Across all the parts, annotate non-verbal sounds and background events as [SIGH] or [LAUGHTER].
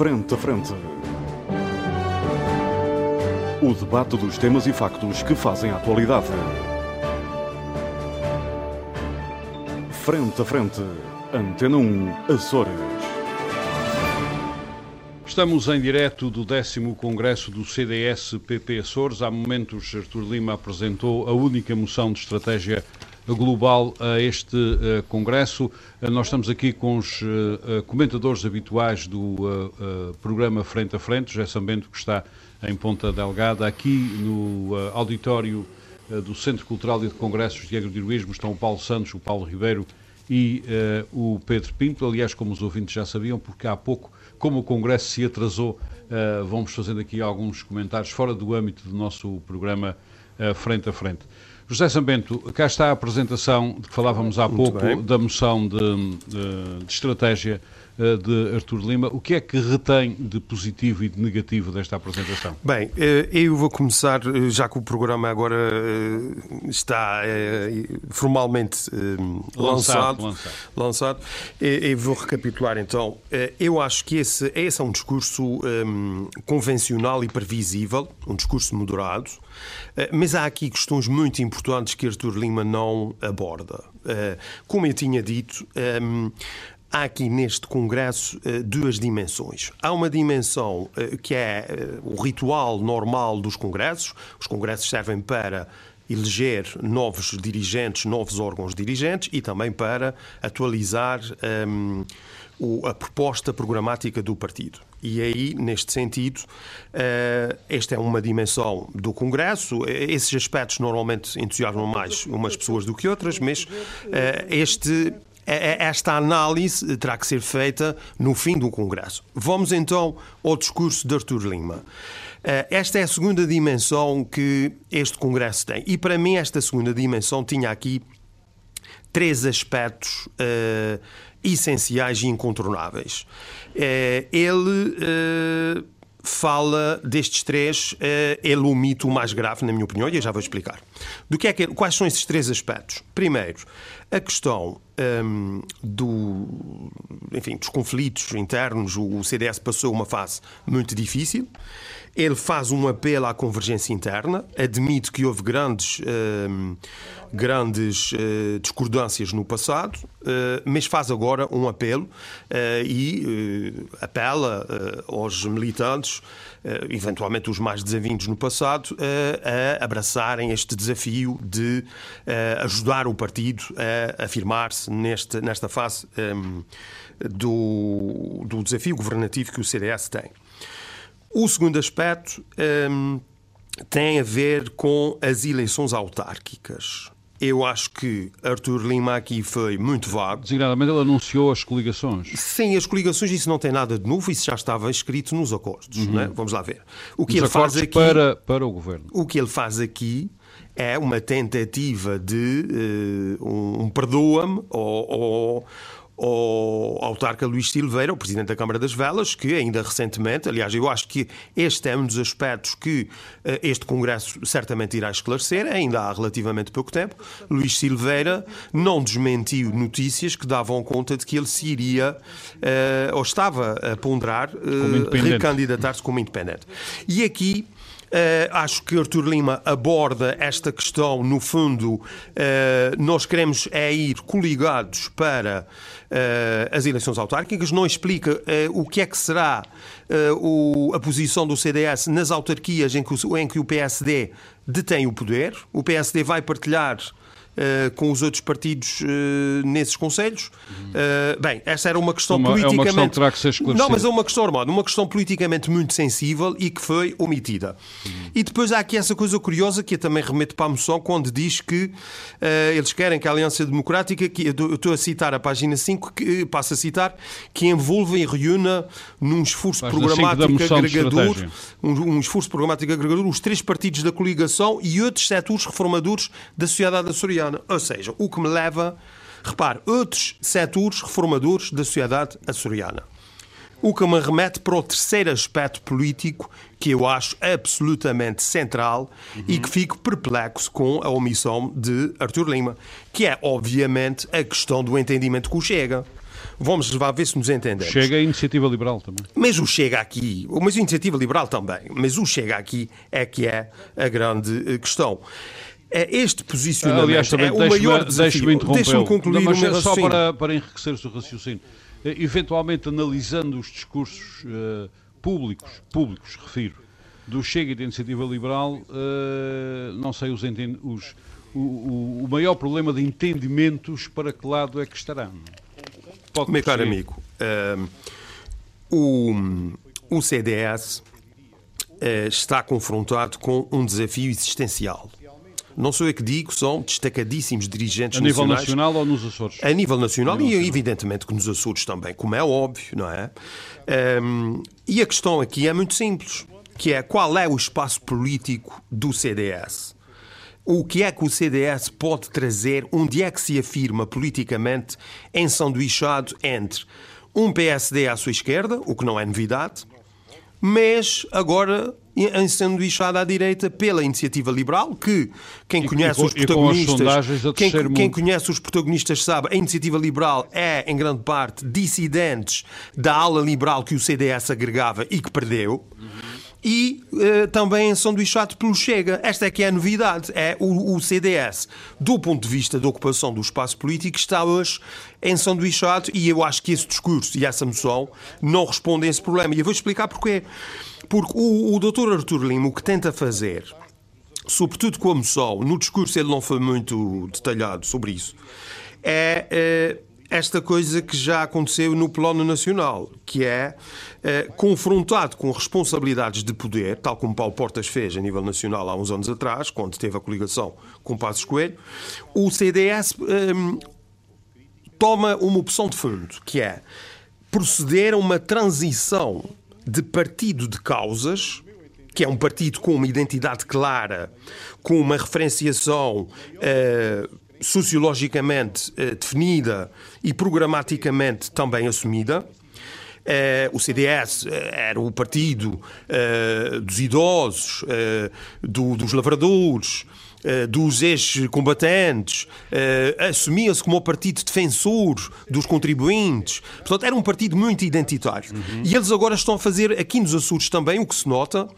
Frente a Frente. O debate dos temas e factos que fazem a atualidade. Frente a Frente. Antena 1, Açores. Estamos em direto do 10 Congresso do CDS-PP Açores. Há momentos, Artur Lima apresentou a única moção de estratégia global a este uh, Congresso. Uh, nós estamos aqui com os uh, comentadores habituais do programa Frente a Frente, José Sambento, que está em Ponta Delgada. Aqui no auditório do Centro Cultural e de Congressos de Agrodirigismo estão o Paulo Santos, o Paulo Ribeiro e o Pedro Pinto. Aliás, como os ouvintes já sabiam, porque há pouco, como o Congresso se atrasou, vamos fazendo aqui alguns comentários fora do âmbito do nosso programa Frente a Frente. José Sambento, cá está a apresentação de que falávamos há Muito pouco bem. da moção de, de, de estratégia de Artur Lima. O que é que retém de positivo e de negativo desta apresentação? Bem, eh, eu vou começar, eh, já que o programa agora está formalmente lançado, lançado, lançado eu vou recapitular então. Eu acho que esse, esse é um discurso convencional e previsível, um discurso moderado, mas há aqui questões muito importantes que Artur Lima não aborda. Como eu tinha dito, Há aqui neste Congresso eh, duas dimensões. Há uma dimensão eh, que é eh, o ritual normal dos Congressos. Os Congressos servem para eleger novos dirigentes, novos órgãos dirigentes e também para atualizar um, ehm, a proposta programática do partido. E aí, neste sentido, uh, esta é uma dimensão do Congresso. Esses aspectos normalmente entusiasmam mais umas pessoas do que outras, mas uh, este esta análise terá que ser feita no fim do Congresso. Vamos então ao discurso de Artur Lima. Eh, esta é a segunda dimensão que este Congresso tem. E para mim, esta segunda dimensão tinha aqui três aspectos uh, essenciais e incontornáveis. Uh, ele. Uh, fala destes três, ele o mais grave, na minha opinião, e eu já vou explicar. Do que é que, quais são esses três aspectos? Primeiro, a questão um, do, enfim, dos conflitos internos, o CDS passou uma fase muito difícil. Ele faz um apelo à convergência interna, admite que houve grandes, um, grandes uh, discordâncias no passado, uh, mas faz agora um apelo uh, e apela aos militantes eventualmente os mais desavindos no passado, eh, a abraçarem este desafio de eh, ajudar o partido a afirmar-se nesta fase ehm, do, do desafio governativo que o CDS tem. O segundo aspecto ehm, tem a ver com as eleições autárquicas. Eu acho que Arthur Lima aqui foi muito vago. Designadamente ele anunciou as coligações. Sim, as coligações, isso não tem nada de novo, isso já estava escrito nos acordos. Uhum. Né? Vamos lá ver. O que ele faz aqui. Para, para o governo. O que ele faz aqui é uma tentativa de uh, um, um perdoa-me ou, ou ao autarca Luís Silveira, o presidente da Câmara das Velas, que ainda recentemente, aliás, eu acho que este é um dos aspectos que uh, este Congresso certamente irá esclarecer, ainda há relativamente pouco tempo. Luís Silveira não desmentiu notícias que davam conta de que ele se iria, uh, ou estava a ponderar, uh, recandidatar-se como independente. E aqui acho que Artur Lima aborda esta questão, no fundo, uh, nós queremos é ir coligados para uh, as eleições autárquicas, não explica o que é que será a posição do CDS nas autarquias em que o PSD detém o poder. O PSD vai partilhar uh, com os outros partidos uh, nesses conselhos. Uh, bem, essa era uma questão uma, politicamente. É uma questão que terá que ser esclarecida. Não, mas é uma questão, Armando, uma questão politicamente muito sensível e que foi omitida. Uhum. E depois há aqui essa coisa curiosa que eu também remeto para a moção, quando diz que eles querem que a Aliança Democrática, que eu estou a citar a página 5, que passa a citar, que envolva e reúna num esforço programático agregador, um, um esforço programático agregador, os três partidos da coligação e outros setores reformadores da sociedade açoriana. Ou seja, o que me leva, repare, outros setores reformadores da sociedade açoriana. O que me remete para o terceiro aspecto político que eu acho absolutamente central uhum. e que fico perplexo com a omissão de Artur Lima, que é, obviamente, a questão do entendimento com o Chega. Vamos lá ver se nos entendemos. Chega a iniciativa liberal também. Mas o Chega aqui, mas a iniciativa liberal também, mas o Chega aqui é que é a grande questão. É este posicionamento Aliás, também é o maior desafio. Deixe-me Deixe concluir Não, mas o Só para, para enriquecer o seu raciocínio. Eventualmente, analisando os discursos uh, públicos, públicos, refiro, do Chega e da Iniciativa Liberal, uh, não sei os, os o, o, o, maior problema de entendimentos para que lado é que estarão. Pode Meu caro amigo, uh, o, o CDS uh, está confrontado com um desafio existencial. Não sou eu que digo, são destacadíssimos dirigentes A nível nacional ou nos Açores? A nível nacional a nível e, nacional. evidentemente, que nos Açores também, como é óbvio, não é? Um, e a questão aqui é muito simples, que é qual é o espaço político do CDS? O que é que o CDS pode trazer? Onde é que se afirma politicamente ensanduichado entre um PSD à sua esquerda, o que não é novidade, mas agora ensanduichado à direita pela iniciativa liberal, que quem conhece e, os protagonistas, quem, quem conhece os protagonistas sabe, a iniciativa liberal é em grande parte dissidentes da ala liberal que o CDS agregava e que perdeu. Uhum e uh, também sanduichado pelo Chega. Esta é que é a novidade. É o, o, CDS, do ponto de vista da ocupação do espaço político, está hoje ensanduichado e eu acho que esse discurso e essa moção não respondem a esse problema. E eu vou explicar porquê. Porque o, o Dr. Artur Lima o que tenta fazer, sobretudo com a moção, no discurso ele não foi muito detalhado sobre isso, é... Uh, esta coisa que já aconteceu no plano nacional, que é eh, confrontado com responsabilidades de poder, tal como Paulo Portas fez a nível nacional há uns anos atrás, quando teve a coligação com Passos Coelho, o CDS eh, toma uma opção de fundo, que é proceder a uma transição de partido de causas que é um partido com uma identidade clara, com uma referenciação uh, sociologicamente eh, definida e programaticamente também assumida. Uh, o CDS era o partido dos idosos, do, dos lavradores, dos ex-combatentes, assumia-se como o partido defensor dos contribuintes. Portanto, era um partido muito identitário. Uhum. E eles agora estão a fazer, aqui nos Açores também, o que se nota,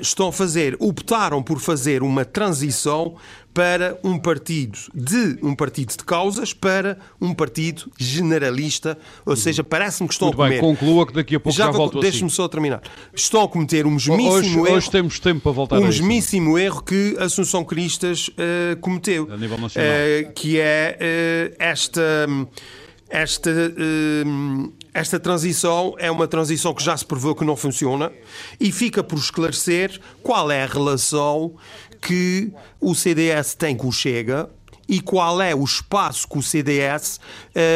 estão a fazer, optaram por fazer uma transição para um partido de um partido de causas para um partido generalista, ou seja, parece-me que estão Muito a comer. Bem, conclua que daqui a pouco já, já volto Deixe-me só terminar. Estão a cometer um mesmíssimo hoje, erro. Hoje temos tempo para voltar um a isso. mesmíssimo erro que Assunção Cristas uh, cometeu. A nível nacional. Uh, que é uh, esta esta, esta transição é uma transição que já se provou que não funciona e fica por esclarecer qual é a relação que o CDS tem com o Chega e qual é o espaço que o CDS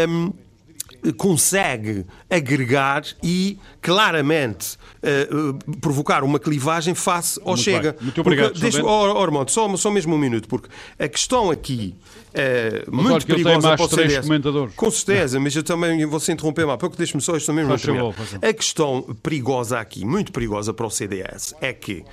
um, consegue agregar e claramente uh, provocar uma clivagem face ao Muito Chega. Bem. Muito obrigado. Porque, deixa, oh, Ormond, só, só mesmo um minuto, porque a questão aqui é muito perigosa para o CDS. Com certeza, mas eu também vou se interromper mal pouco, deixe-me só isto mesmo. A questão perigosa aqui, muito perigosa para o CDS, é que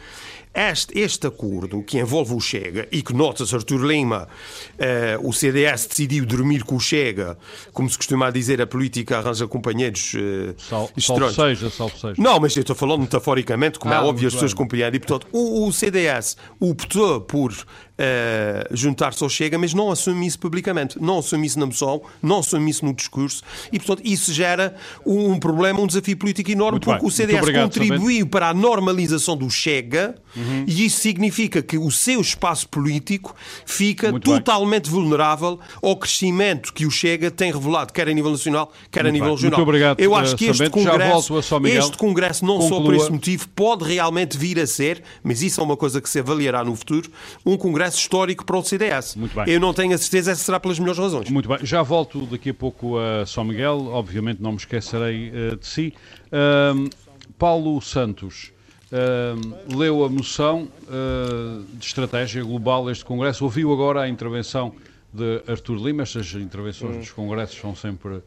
este, este acordo, que envolve o Chega, e que nota-se, Artur Lima, uh, o CDS decidiu dormir com o Chega, como se costuma dizer, a política arranja companheiros Sal, estranhos. Salve seja, salve seja. Não, mas eu estou falando metaforicamente, como é ah, é óbvio, as pessoas compreendem. E, portanto, o, o CDS optou por uh, juntar-se ao Chega, mas não assume isso publicamente, não assume isso na moção, não assume isso no discurso, e, portanto, isso gera um, problema, um desafio político enorme, Muito porque bem. o CDS obrigado, contribuiu para a normalização do Chega, uhum. e isso significa que o seu espaço político fica Muito totalmente bem. vulnerável ao crescimento que o Chega tem revelado, quer a nível nacional, quer Muito a nível bem. regional. Muito obrigado, Eu acho que este congresso, este congresso, não Conclua. só por esse motivo, pode realmente vir a ser, mas isso é uma coisa que se avaliará no futuro, um congresso processo histórico para o CDS. Muito bem. Eu não tenho a certeza se será pelas melhores razões. Muito bem. Já volto daqui a pouco a São Miguel. Obviamente não me esquecerei uh, de si. Uh, Paulo Santos. Uh, leu a moção uh, de estratégia global deste Congresso, ouviu agora a intervenção de Artur Lima, estas intervenções hum. dos Congressos são sempre, uh,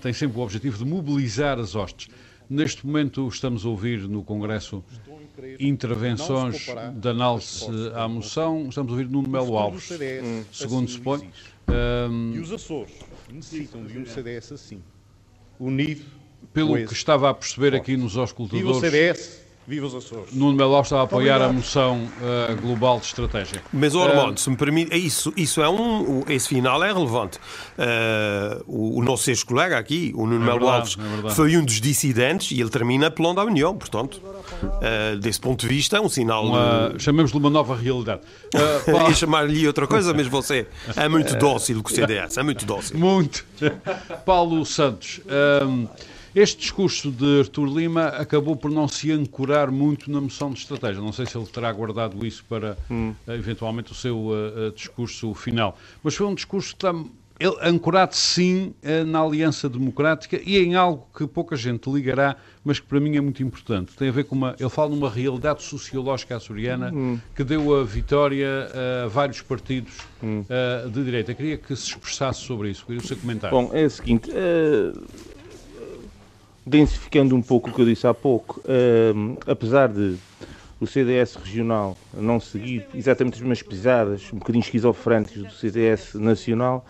têm sempre o objetivo de mobilizar as hostes. Neste momento estamos a ouvir no Congresso intervenções de análise à moção. Estamos a ouvir Nuno Melo Alves, segundo se põe. Um... E os Açores necessitam de um CDS assim, unido. Pelo que estava a perceber aqui nos auscultadores. E o CDS Viva os Açores. Nuno Melo está a apoiar a moção uh, global de estratégia. Mas, Ormond, uh, se me permite, é isso, isso é um, esse final é relevante. Uh, o, o, nosso ex-colega aqui, o Nuno é Melo Alves, é foi um dos dissidentes e ele termina apelando à União, portanto, uh, desse ponto de vista é um sinal... Uma, de... Chamemos-lhe uma nova realidade. [LAUGHS] Uh, Ia chamar-lhe outra coisa, mas você é muito [LAUGHS] dócil com o CDS, é muito dócil. Muito. Paulo Santos... Este discurso de Artur Lima acabou por não se ancorar muito na moção de estratégia. Não sei se ele terá guardado isso para, hum. Eh, eventualmente, o seu uh, discurso final. Mas foi um discurso tam, ele, ancorado, sim, na Aliança Democrática e em algo que pouca gente ligará, mas que para mim é muito importante. Tem a ver com uma. Ele fala numa realidade sociológica açoriana hum. que deu a vitória a vários partidos hum. de direita. Eu queria que se expressasse sobre isso. Queria o seu comentário. Bom, é o seguinte densificando um pouco o que eu disse há pouco, uh, apesar de o CDS regional não seguir exatamente as mesmas pisadas, um bocadinho esquizofrénicas do CDS nacional,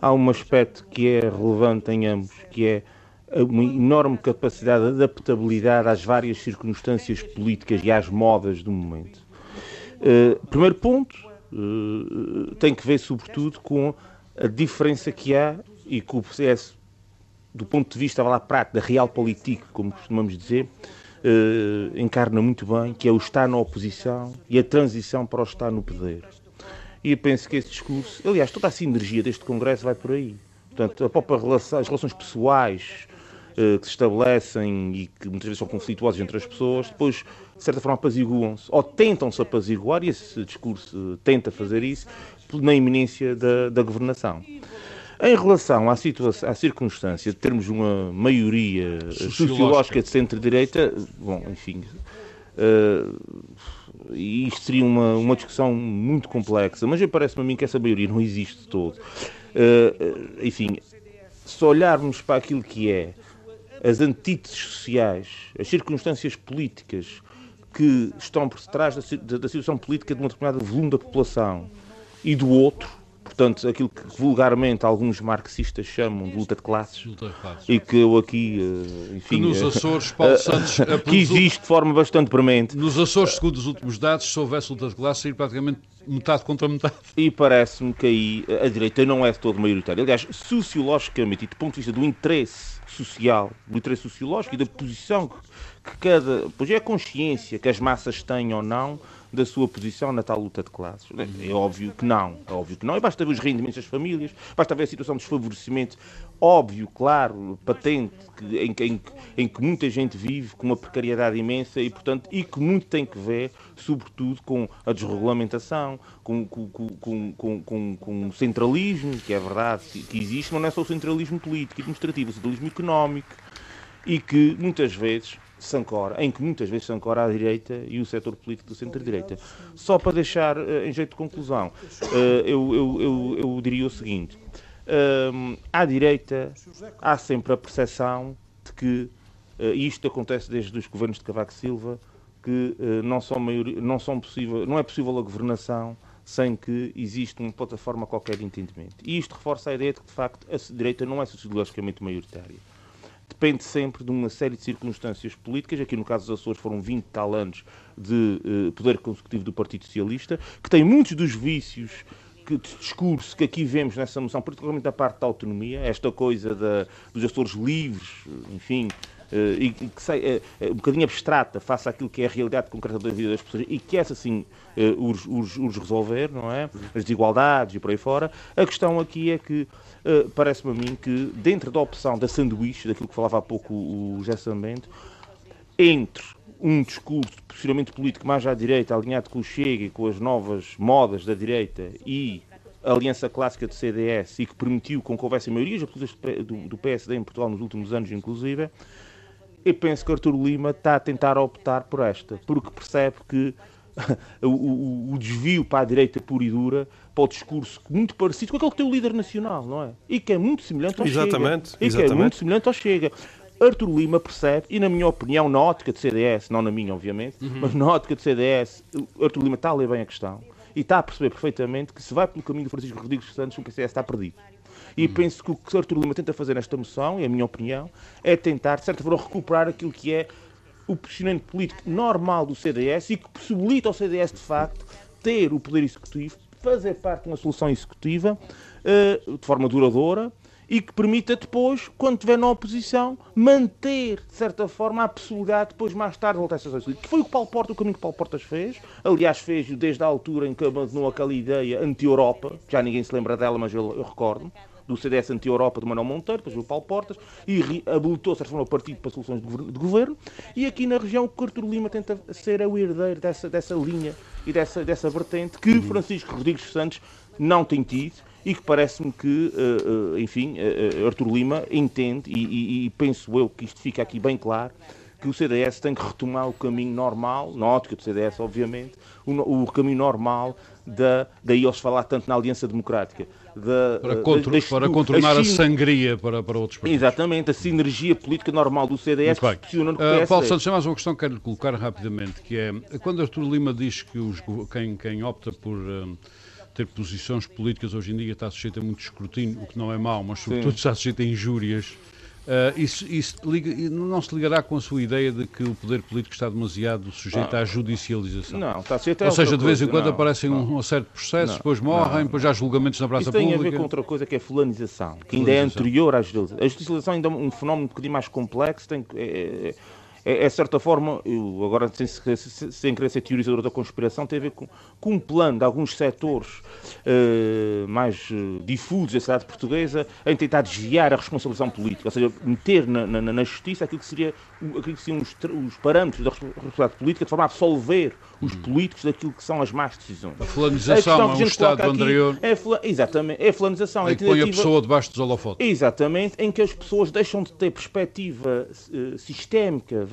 há um aspecto que é relevante em ambos, que é uma enorme capacidade de adaptabilidade às várias circunstâncias políticas e às modas do momento. Uh, primeiro ponto, uh, tem que ver sobretudo com a diferença que há e que o CS do ponto de vista lá, prático, da realpolitik, como costumamos dizer, eh, encarna muito bem, que é o estar na oposição e a transição para o estar no poder. E eu penso que esse discurso, aliás, toda a sinergia deste Congresso vai por aí. Portanto, a própria relação, as relações pessoais eh, que se estabelecem e que muitas vezes são conflituosas entre as pessoas, depois, de certa forma, apaziguam-se, ou tentam-se apaziguar, e esse discurso tenta fazer isso, na iminência da, da governação. Em relação à, situação, à circunstância de termos uma maioria sociológica de centro-direita, bom, enfim, uh, isto seria uma, uma discussão muito complexa, mas parece-me a mim que essa maioria não existe de todo. Uh, enfim, se olharmos para aquilo que é as antíteses sociais, as circunstâncias políticas que estão por trás da, da, da situação política de um determinado volume da população e do outro, portanto, aquilo que vulgarmente alguns marxistas chamam de luta de classes, luta de classes. e que eu aqui, eh, enfim... Que nos eh, Açores, Paulo eh, Santos... [LAUGHS] que existe de forma bastante premente. Nos Açores, segundo os últimos dados, se houvesse luta de classes, seria praticamente metade contra metade. E parece-me que aí a direita não é de todo maioritária. Aliás, sociologicamente e do ponto de vista do interesse social, do interesse sociológico e da posição que cada... Pois é a consciência que as massas têm ou não da sua posição na tal luta de classes? É óbvio que não. É óbvio que não. E basta ver os rendimentos das famílias, basta ver a situação de desfavorecimento, óbvio, claro, patente, que, em, em, em, que muita gente vive com uma precariedade imensa e, portanto, e que muito tem que ver, sobretudo, com a desregulamentação, com, com, com, com, com o centralismo, que é verdade que existe, mas não é só o centralismo político e administrativo, o centralismo económico, e que muitas vezes Sancora, em que muitas vezes Sancora à direita e o setor político do centro-direita. Só para deixar uh, em jeito de conclusão, uh, eu, eu, eu, eu, diria o seguinte: uh, à direita há sempre a percepção de que, e isto acontece desde os governos de Cavaco Silva, que não, são maioria, não, são possível, não é possível a governação sem que exista uma plataforma qualquer de entendimento. E isto reforça a ideia de que, de facto, a direita não é sociologicamente maioritária depende sempre de uma série de circunstâncias políticas. Aqui no caso dos Açores foram 20 tal anos de uh, poder consecutivo do Partido Socialista, que tem muitos dos vícios de discurso que aqui vemos nessa moção, particularmente da parte da autonomia, esta coisa da, dos Açores livres, enfim, Uh, e, que sei, um bocadinho abstrata face àquilo que é a realidade concreta da vida das pessoas e que essa sim os, resolver, não é? As desigualdades e por aí fora. A questão aqui é que uh, parece-me a mim que dentro da opção da sanduíche, daquilo que falava há pouco o José Sambento, entre um discurso possivelmente político mais à direita, alinhado com o Chega e com as novas modas da direita e a aliança clássica do CDS e que permitiu com que houvesse maiorias do PSD em Portugal nos últimos anos, inclusive, eu penso que Artur Lima está a tentar optar por esta, porque percebe que [LAUGHS] o, o, o, desvio para a direita pura e dura, para o discurso muito parecido com aquele que tem o líder nacional, não é? E que é muito semelhante ao exatamente, Chega. E exatamente. que é muito semelhante ao Chega. Artur Lima percebe, e na minha opinião, na ótica de CDS, não na minha, obviamente, uhum. mas na ótica de CDS, Artur Lima está a ler bem a questão e está a perceber perfeitamente que se vai pelo caminho do Francisco Rodrigues Santos, o PCS está perdido. E hum. penso que o que Artur Lima tenta fazer nesta moção, e a minha opinião, é tentar, de certa forma, recuperar aquilo que é o posicionamento político normal do CDS e que possibilita ao CDS, de facto, ter o poder executivo, fazer parte de uma solução executiva uh, de forma duradoura e que permita depois, quando estiver na oposição, manter, de certa forma, a possibilidade de depois, mais tarde, voltar a ser Que foi o que Paulo Porta, o caminho que Paulo Portas fez. Aliás, fez desde a altura em que abandonou aquela ideia anti-Europa, já ninguém se lembra dela, mas eu, eu recordo do CDS anti-Europa de Manuel Monteiro, depois o Paulo Portas, e habilitou, de certa forma, o partido para soluções de governo. E aqui na região, o Artur Lima tenta ser o herdeiro dessa, dessa linha e dessa, dessa vertente que Francisco Rodrigues Santos não tem tido e que parece-me que, uh, uh, enfim, uh, Artur Lima entende, e, e, e, penso eu que isto fica aqui bem claro, que o CDS tem que retomar o caminho normal, na ótica do CDS, obviamente, o, o caminho normal da, daí eles falar tanto na Aliança Democrática. Da, para, contro, da, para contornar a, a, sangria para, para outros países. Exatamente, a sinergia política normal do CDS que funciona no uh, Paulo Santos, mais uma questão que quero colocar rapidamente, que é, quando Artur Lima diz que os, quem, quem opta por... Uh, ter posições políticas hoje em dia está sujeito a muito escrutínio, o que não é mau, mas sobretudo Sim. está sujeito a injúrias. Uh, isso, isso liga, não se ligará com a sua ideia de que o poder político está demasiado sujeito ah. à judicialização? Não, está sujeito a Ou seja, de vez em quando não, aparecem não. um, certo processo, depois morrem, depois há julgamentos na praça isso pública. tem a ver com outra coisa que é fulanização, que ainda é anterior à judicialização. A judicialização ainda é um fenómeno um bocadinho mais complexo, tem, é, é é, é certa forma, eu agora sem, sem querer ser teorizador da conspiração, tem a ver com, com um plano de alguns setores uh, mais uh, difusos da sociedade portuguesa em tentar desviar a responsabilização política, ou seja, meter na, na, na justiça aquilo que, seria, aquilo que seriam os, os parâmetros da responsabilidade política de forma a absolver os hum. políticos daquilo que são as más decisões. A fulanização é um Estado anterior. É, exatamente, é a fulanização. Em que põe a pessoa debaixo dos holofotes. Exatamente, em que as pessoas deixam de ter perspectiva uh, sistémica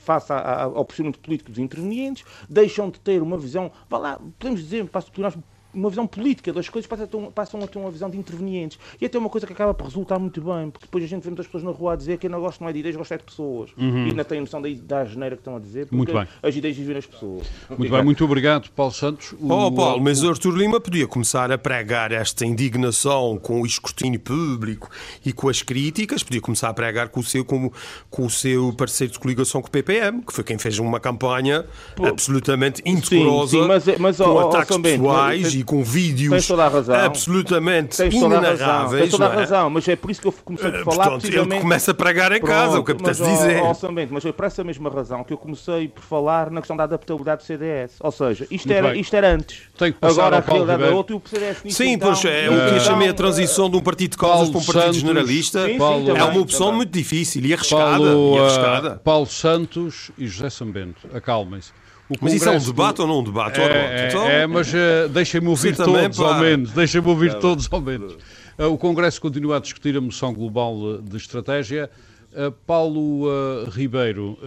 face ao posicionamento político dos intervenientes, deixam de ter uma visão, vá lá, podemos dizer, passo nós, uma visão política das coisas, passam a, ter, passam a ter uma visão de intervenientes. E até uma coisa que acaba por resultar muito bem, porque depois a gente vê muitas pessoas na rua a dizer que eu não gosto não é de ideias, gosto é de pessoas. Uhum. E ainda tem noção da, da geneira que estão a dizer, porque muito bem. as ideias vivem nas pessoas. Muito bem, muito obrigado, Paulo Santos. O... Oh, Paulo, mas o Artur Lima podia começar a pregar esta indignação com o escrutínio público e com as críticas, podia começar a pregar com o seu, com, com o seu parceiro de coligação com o PPM, que foi quem fez uma campanha Pô. absolutamente indecorosa, sim, sim, mas, mas, com oh, ataques oh, pessoais e com vídeos toda a razão. absolutamente Tens inenarráveis. Tens toda a é? razão, mas é por isso que eu comecei a falar. Portanto, precisamente... ele começa a pregar em casa, o que apetece dizer. Ó, mas foi por essa mesma razão que eu comecei por falar na questão da adaptabilidade do CDS. Ou seja, isto, era, isto era antes. Agora a realidade é outra e o CDS Sim, então, pois é, o que eu chamei a transição de um partido de causas para um partido generalista sim, sim, é uma opção muito difícil e arriscada. Paulo, e arriscada. Paulo Santos e José Sambento, acalmem-se. Mas isso é um debate ou não um debate? É, então... é mas uh, deixem-me ouvir todos, ao menos. Deixem-me ouvir todos, ao menos. Uh, o Congresso continua a discutir a moção global de estratégia. Uh, Paulo Ribeiro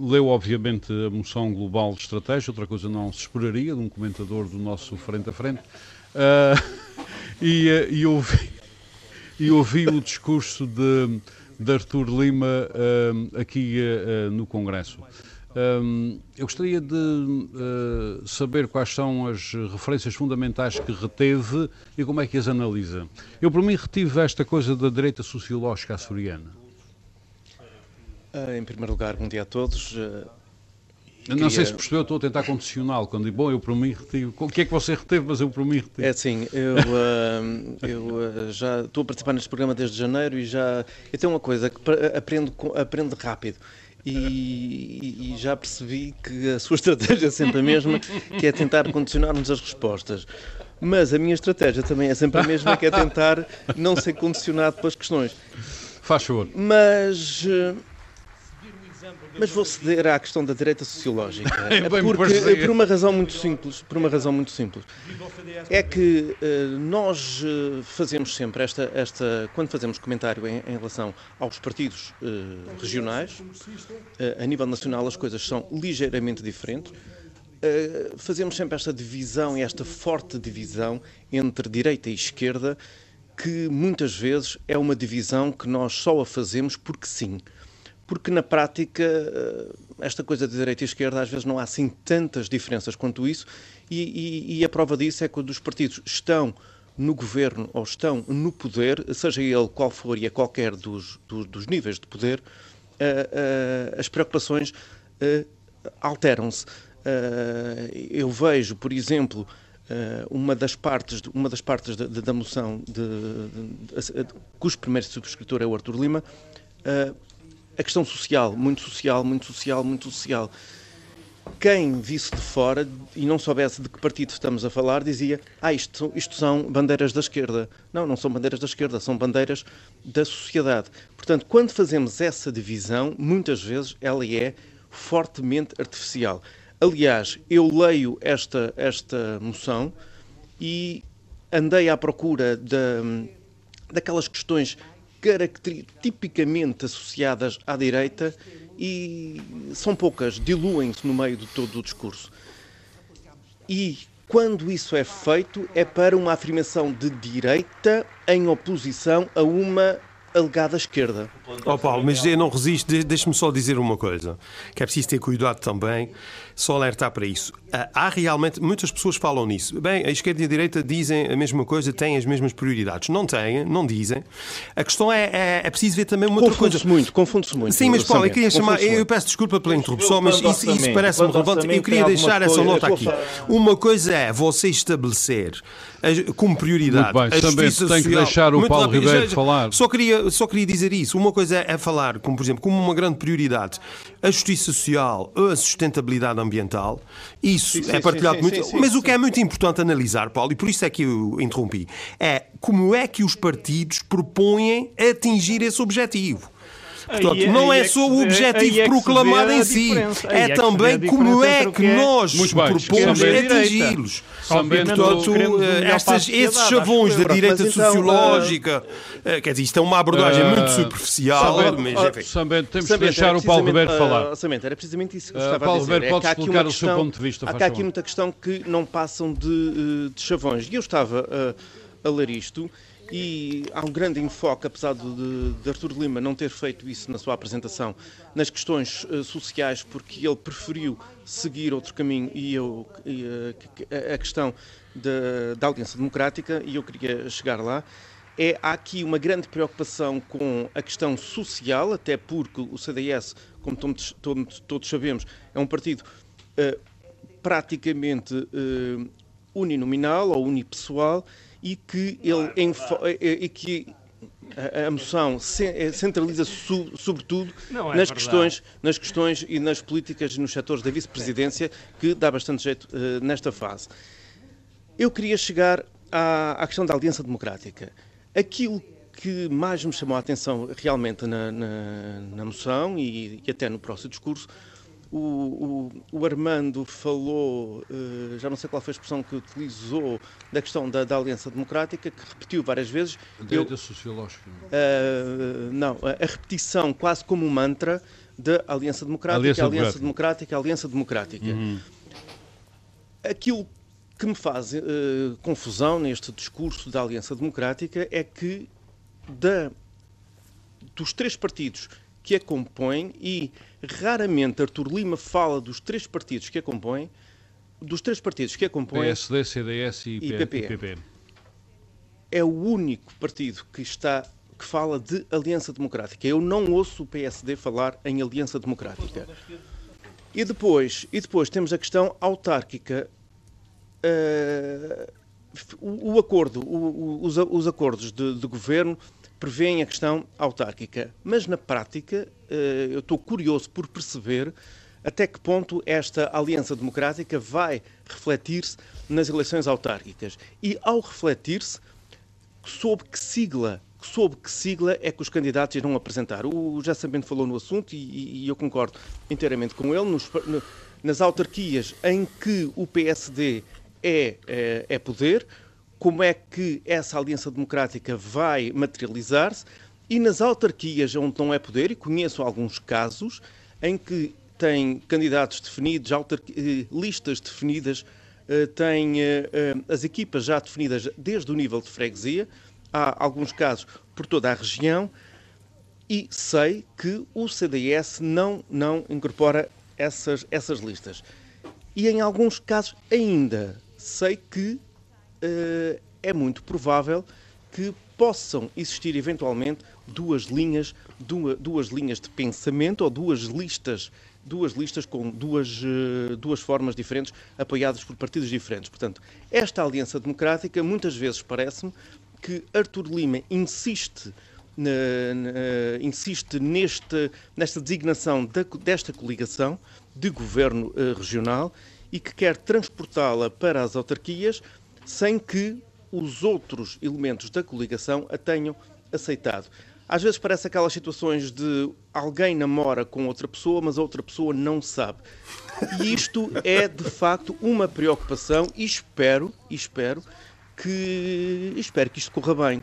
leu, obviamente, a moção global de estratégia, outra coisa não se esperaria de um comentador do nosso frente a frente. [LAUGHS] E, e, ouvi, e ouvi o discurso de, de Artur Lima aqui no Congresso. Um, eu gostaria de uh, saber quais são as referências fundamentais que reteve e como é que as analisa. Eu, por mim, retive esta coisa da direita sociológica açoriana. Uh, em primeiro lugar, bom dia a todos. Uh, queria... Não sei se percebeu, estou a tentar condicioná-lo. Quando digo, bom, eu por mim retive. O que é que você reteve, mas eu por mim retive? É assim, eu, eu já estou a participar neste programa desde janeiro e já. Eu tenho uma coisa que aprendo, aprendo rápido. E, e, já percebi que a sua estratégia é sempre a mesma, que é tentar condicionar-nos as respostas. Mas a minha estratégia também é sempre a mesma, que é tentar não ser condicionado pelas questões. Faz favor. Mas eh, mas vou ceder à questão da direita sociológica. [LAUGHS] É porque, por uma razão muito simples, por uma razão muito simples. É que uh, nós uh, fazemos sempre esta, esta, quando fazemos comentário em, em relação aos partidos uh, regionais, a nível nacional as coisas são ligeiramente diferentes. fazemos sempre esta divisão e esta forte divisão entre direita e esquerda, que muitas vezes é uma divisão que nós só a fazemos porque sim porque na prática esta coisa de direita e esquerda às vezes não há assim tantas diferenças quanto isso, e, e, e a prova disso é quando os partidos estão no governo ou estão no poder, seja ele qual for e a qualquer dos, dos, dos níveis de poder, uh, uh, as preocupações uh, alteram-se. eu vejo, por exemplo, uma das partes, uma das partes da, da moção de, de, de, cujo primeiro subscritor é o Artur Lima, a questão social, muito social, muito social, muito social quem visse de fora e não soubesse de que partido estamos a falar dizia: Ah, isto, isto são bandeiras da esquerda. Não, não são bandeiras da esquerda, são bandeiras da sociedade. Portanto, quando fazemos essa divisão, muitas vezes ela é fortemente artificial. Aliás, eu leio esta, esta moção e andei à procura de, daquelas questões tipicamente associadas à direita e são poucas, diluem-se no meio de todo o discurso. E quando isso é feito, é para uma afirmação de direita em oposição a uma alegada esquerda. Oh Paulo, mas eu não resisto, deixe-me só dizer uma coisa, que é preciso ter cuidado também só alertar para isso. Ah, há realmente, muitas pessoas falam nisso. Bem, a esquerda e a direita dizem a mesma coisa, têm as mesmas prioridades. Não têm, não dizem. A questão é, é, é preciso ver também uma outra coisa. Confunde-se muito, confunde-se muito. Sim, mas Paulo, eu queria chamar, eu peço desculpa pela interrupção, mas isso, isso parece-me relevante. Eu queria deixar essa nota aqui. Uma coisa é você estabelecer como prioridade Muito bem, a também tem que deixar o Paulo rápido, Ribeiro já, falar. Só queria, só queria dizer isso. Uma coisa é falar, como por exemplo, como uma grande prioridade a justiça social, a sustentabilidade ambiental, isso sim, sim, é partilhado sim, muito. Mas o que é muito importante analisar, Paulo, e por isso é que eu interrompi, é como é que os partidos propõem atingir esse objetivo. Portanto, não é, é só o objetivo é proclamado em si, é, é também como é que nós propomos atingi-los. Portanto, estas, esses chavões da direita sociológica, eh, quer dizer, isto é uma abordagem muito eh, superficial. Sambento, temos que deixar o Paulo Ribeiro falar. Sambento, era precisamente isso que eu estava a dizer. Paulo Ribeiro, pode colocar o seu ponto de vista. Há aqui muita questão que não passam de, chavões. E eu estava a ler isto e há um grande enfoque, apesar de, de Artur Lima não ter feito isso na sua apresentação, nas questões uh, sociais, porque ele preferiu seguir outro caminho e eu, e, uh, a questão da, audiência democrática, e eu queria chegar lá. É, há aqui uma grande preocupação com a questão social, até porque o CDS, como todos, todos, todos sabemos, é um partido uh, praticamente uh, uninominal ou unipessoal e que ele e que a, moção eh, centraliza -se, sobretudo é nas questões nas questões e nas políticas nos setores da vice-presidência que dá bastante jeito uh, nesta fase. Eu queria chegar à, à, questão da aliança democrática. Aquilo que mais me chamou a atenção realmente na, na, na moção e, e até no próximo discurso o, o, o, Armando falou, uh, já não sei qual foi a expressão que utilizou, da questão da, da Aliança Democrática, que repetiu várias vezes. A direita sociológica. Uh, não, a, a, repetição quase como um mantra da Aliança Democrática, Aliança, Aliança Democrática, Aliança Democrática. Uhum. Aquilo que me faz uh, confusão neste discurso da Aliança Democrática é que da, dos três partidos que a compõem e raramente Artur Lima fala dos três partidos que a compõem, dos três partidos que a compõem. PSD, CDS e, e PP. É o único partido que está que fala de aliança democrática. Eu não ouço o PSD falar em aliança democrática. E depois, e depois temos a questão autárquica. Uh, o, o, acordo, o, os, os, acordos de, de governo prevêem a questão autárquica. Mas na prática, eh, eu estou curioso por perceber até que ponto esta aliança democrática vai refletir-se nas eleições autárquicas. E ao refletir-se, sob que sigla sob que sigla é que os candidatos irão apresentar. O já sabendo falou no assunto e, e, eu concordo inteiramente com ele. Nos, nas autarquias em que o PSD é, é, é poder, como é que essa aliança democrática vai materializar-se. E nas autarquias onde não é poder, e conheço alguns casos em que tem candidatos definidos, eh, listas definidas, eh, tem eh, as equipas já definidas desde o nível de freguesia, há alguns casos por toda a região, e sei que o CDS não, não incorpora essas, essas listas. E em alguns casos ainda sei que é muito provável que possam existir eventualmente duas linhas, duas, duas linhas de pensamento ou duas listas duas listas com duas, uh, duas formas diferentes, apoiadas por partidos diferentes. Portanto, esta aliança democrática, muitas vezes parece-me que Artur Lima insiste insiste neste, nesta designação da, desta coligação de governo uh, regional e que quer transportá-la para as autarquias sem que os outros elementos da coligação a tenham aceitado. Às vezes parece aquelas situações de alguém namora com outra pessoa, mas a outra pessoa não sabe. E isto é de facto uma preocupação e espero, espero que espero que isto corra bem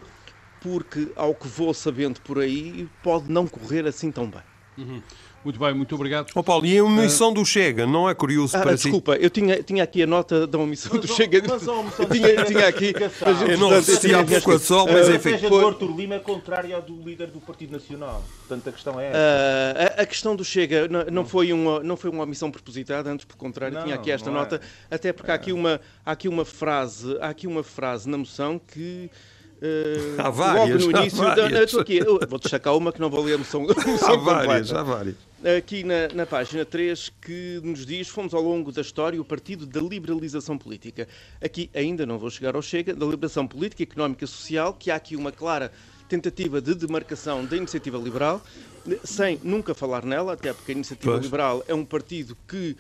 porque, ao que vou sabendo por aí, pode não correr assim tão bem. Uhum. Muito bem, muito obrigado. Oh, Paulo, e a omissão uh... do Chega, não é curioso ah, para Desculpa, si? eu tinha, tinha aqui a nota da omissão mas, do Chega. Mas a omissão [LAUGHS] do tinha, tinha aqui. Mas, eu não resisti à provocação, mas enfim. A estratégia do Artur Lima é contrária à do líder do Partido Nacional. Portanto, a questão é essa. Uh, a, a, questão do Chega não, não, foi uma, não foi uma omissão propositada, antes, pelo contrário, não, tinha aqui esta nota, é. até porque é. há, aqui uma, há, aqui uma frase, há aqui uma frase na moção que Uh, há várias, logo no início, há várias. Da, estou aqui, vou destacar uma que não vou ler a moção, a moção há [LAUGHS] várias, há várias. Aqui na, na, página 3, que nos diz: fomos ao longo da história o partido da liberalização política. Aqui ainda não vou chegar ao Chega, da liberação política, económica e social, que há aqui uma clara tentativa de demarcação da iniciativa liberal, sem nunca falar nela, até porque a iniciativa pois. liberal é um partido que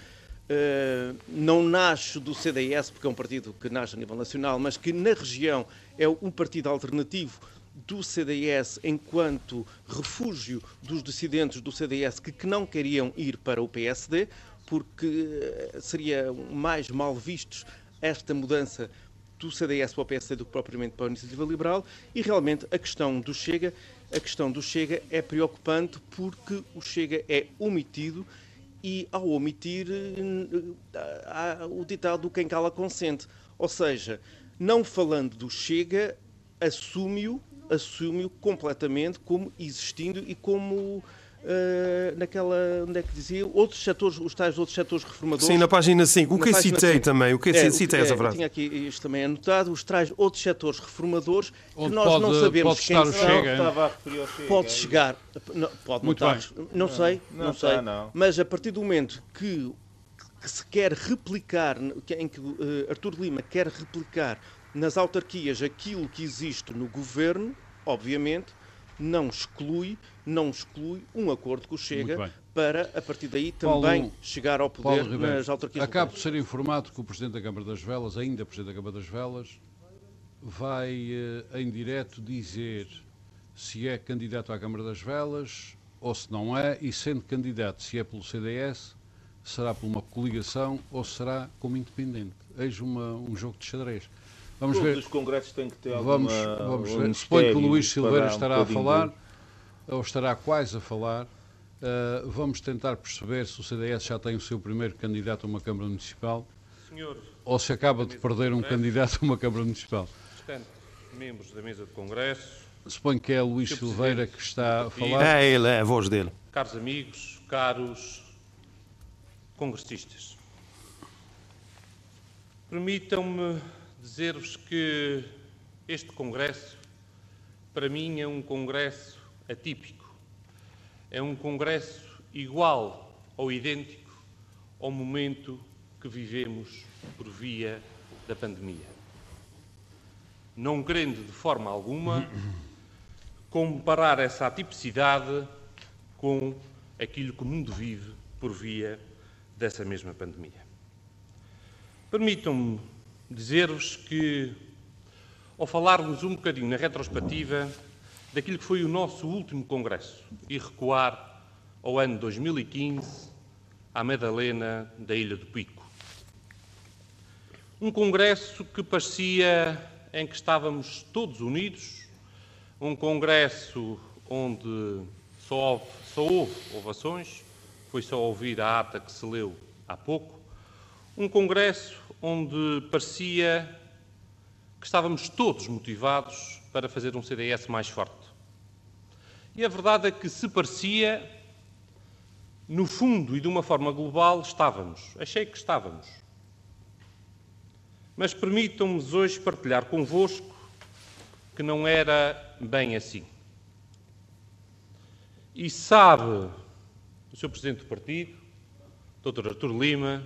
Uh, não nasce do CDS, porque é um partido que nasce a nível nacional, mas que na região é um partido alternativo do CDS enquanto refúgio dos dissidentes do CDS que, que não queriam ir para o PSD, porque eh, seria mais mal vistos esta mudança do CDS para o PSD do que propriamente para a Iniciativa Liberal. E realmente a questão do Chega, a questão do Chega é preocupante porque o Chega é omitido e ao omitir eh, há o ditado quem cala consente, ou seja, não falando do Chega, assume-o assume completamente como existindo e como Uh, naquela, onde é que dizia, outros setores, os tais outros setores reformadores. Sim, na página 5. O que citei 5. também, o que é, citei é, essa frase. Tinha aqui isto também anotado, os tais outros setores reformadores onde que nós pode, não sabemos pode quem estar o Chega, Pode é chegar, não, pode Muito não estar, não, não, sei, não, não sei, não. mas a partir do momento que, que se quer replicar, em que uh, Artur Lima quer replicar nas autarquias aquilo que existe no governo, obviamente, não exclui, não exclui um acordo que o Chega para, a partir daí, também Paulo, chegar ao poder nas autarquias Acabo de ser informado que o Presidente da Câmara das Velas, ainda Presidente da Câmara das Velas, vai eh, em direto dizer se é candidato à Câmara das Velas ou se não é, e sendo candidato, se é pelo CDS, será por uma coligação ou será como independente. Eis uma, um jogo de xadrez. Vamos Todos ver. os congressos têm que ter vamos, alguma, vamos ver. Suponho que o Luís Silveira estará um a falar, de... ou estará quase a falar. Uh, vamos tentar perceber se o CDS já tem o seu primeiro candidato a uma Câmara Municipal. Senhor, ou se acaba de perder um candidato a uma Câmara Municipal. Portanto, membros da mesa de Congresso. Suponho que é o Luís Silveira que está a falar. É ele, é a voz dele. Caros amigos, caros congressistas, permitam-me dizer-vos que este congresso, para mim, é um congresso atípico. É um congresso igual ou idêntico ao momento que vivemos por via da pandemia. Não querendo de forma alguma comparar essa atipicidade com aquilo que o mundo vive por via dessa mesma pandemia. Permitam-me dizer-vos que, ao falarmos um bocadinho na retrospectiva daquilo que foi o nosso último Congresso e recuar ao ano 2015, à Madalena da Ilha do Pico. Um Congresso que parecia em que estávamos todos unidos, um Congresso onde só houve, só houve ovações, foi só ouvir a ata que se leu há pouco, um Congresso onde parecia que estávamos todos motivados para fazer um CDS mais forte. E a verdade é que se parecia, no fundo e de uma forma global, estávamos. Achei que estávamos. Mas permitam-me hoje partilhar convosco que não era bem assim. E sabe o Sr. Presidente do Partido, Dr. Artur Lima,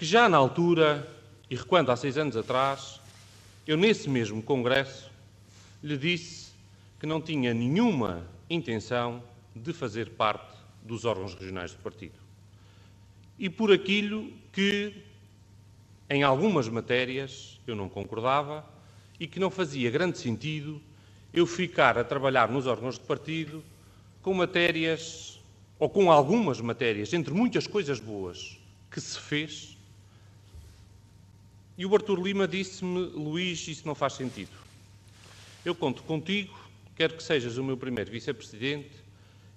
que já na altura, e recuando há seis anos atrás, eu nesse mesmo Congresso lhe disse que não tinha nenhuma intenção de fazer parte dos órgãos regionais do partido. E por aquilo que, em algumas matérias, eu não concordava e que não fazia grande sentido eu ficar a trabalhar nos órgãos de partido com matérias, ou com algumas matérias, entre muitas coisas boas que se fez. E o Artur Lima disse-me, Luís, isso não faz sentido. Eu conto contigo, quero que sejas o meu primeiro vice-presidente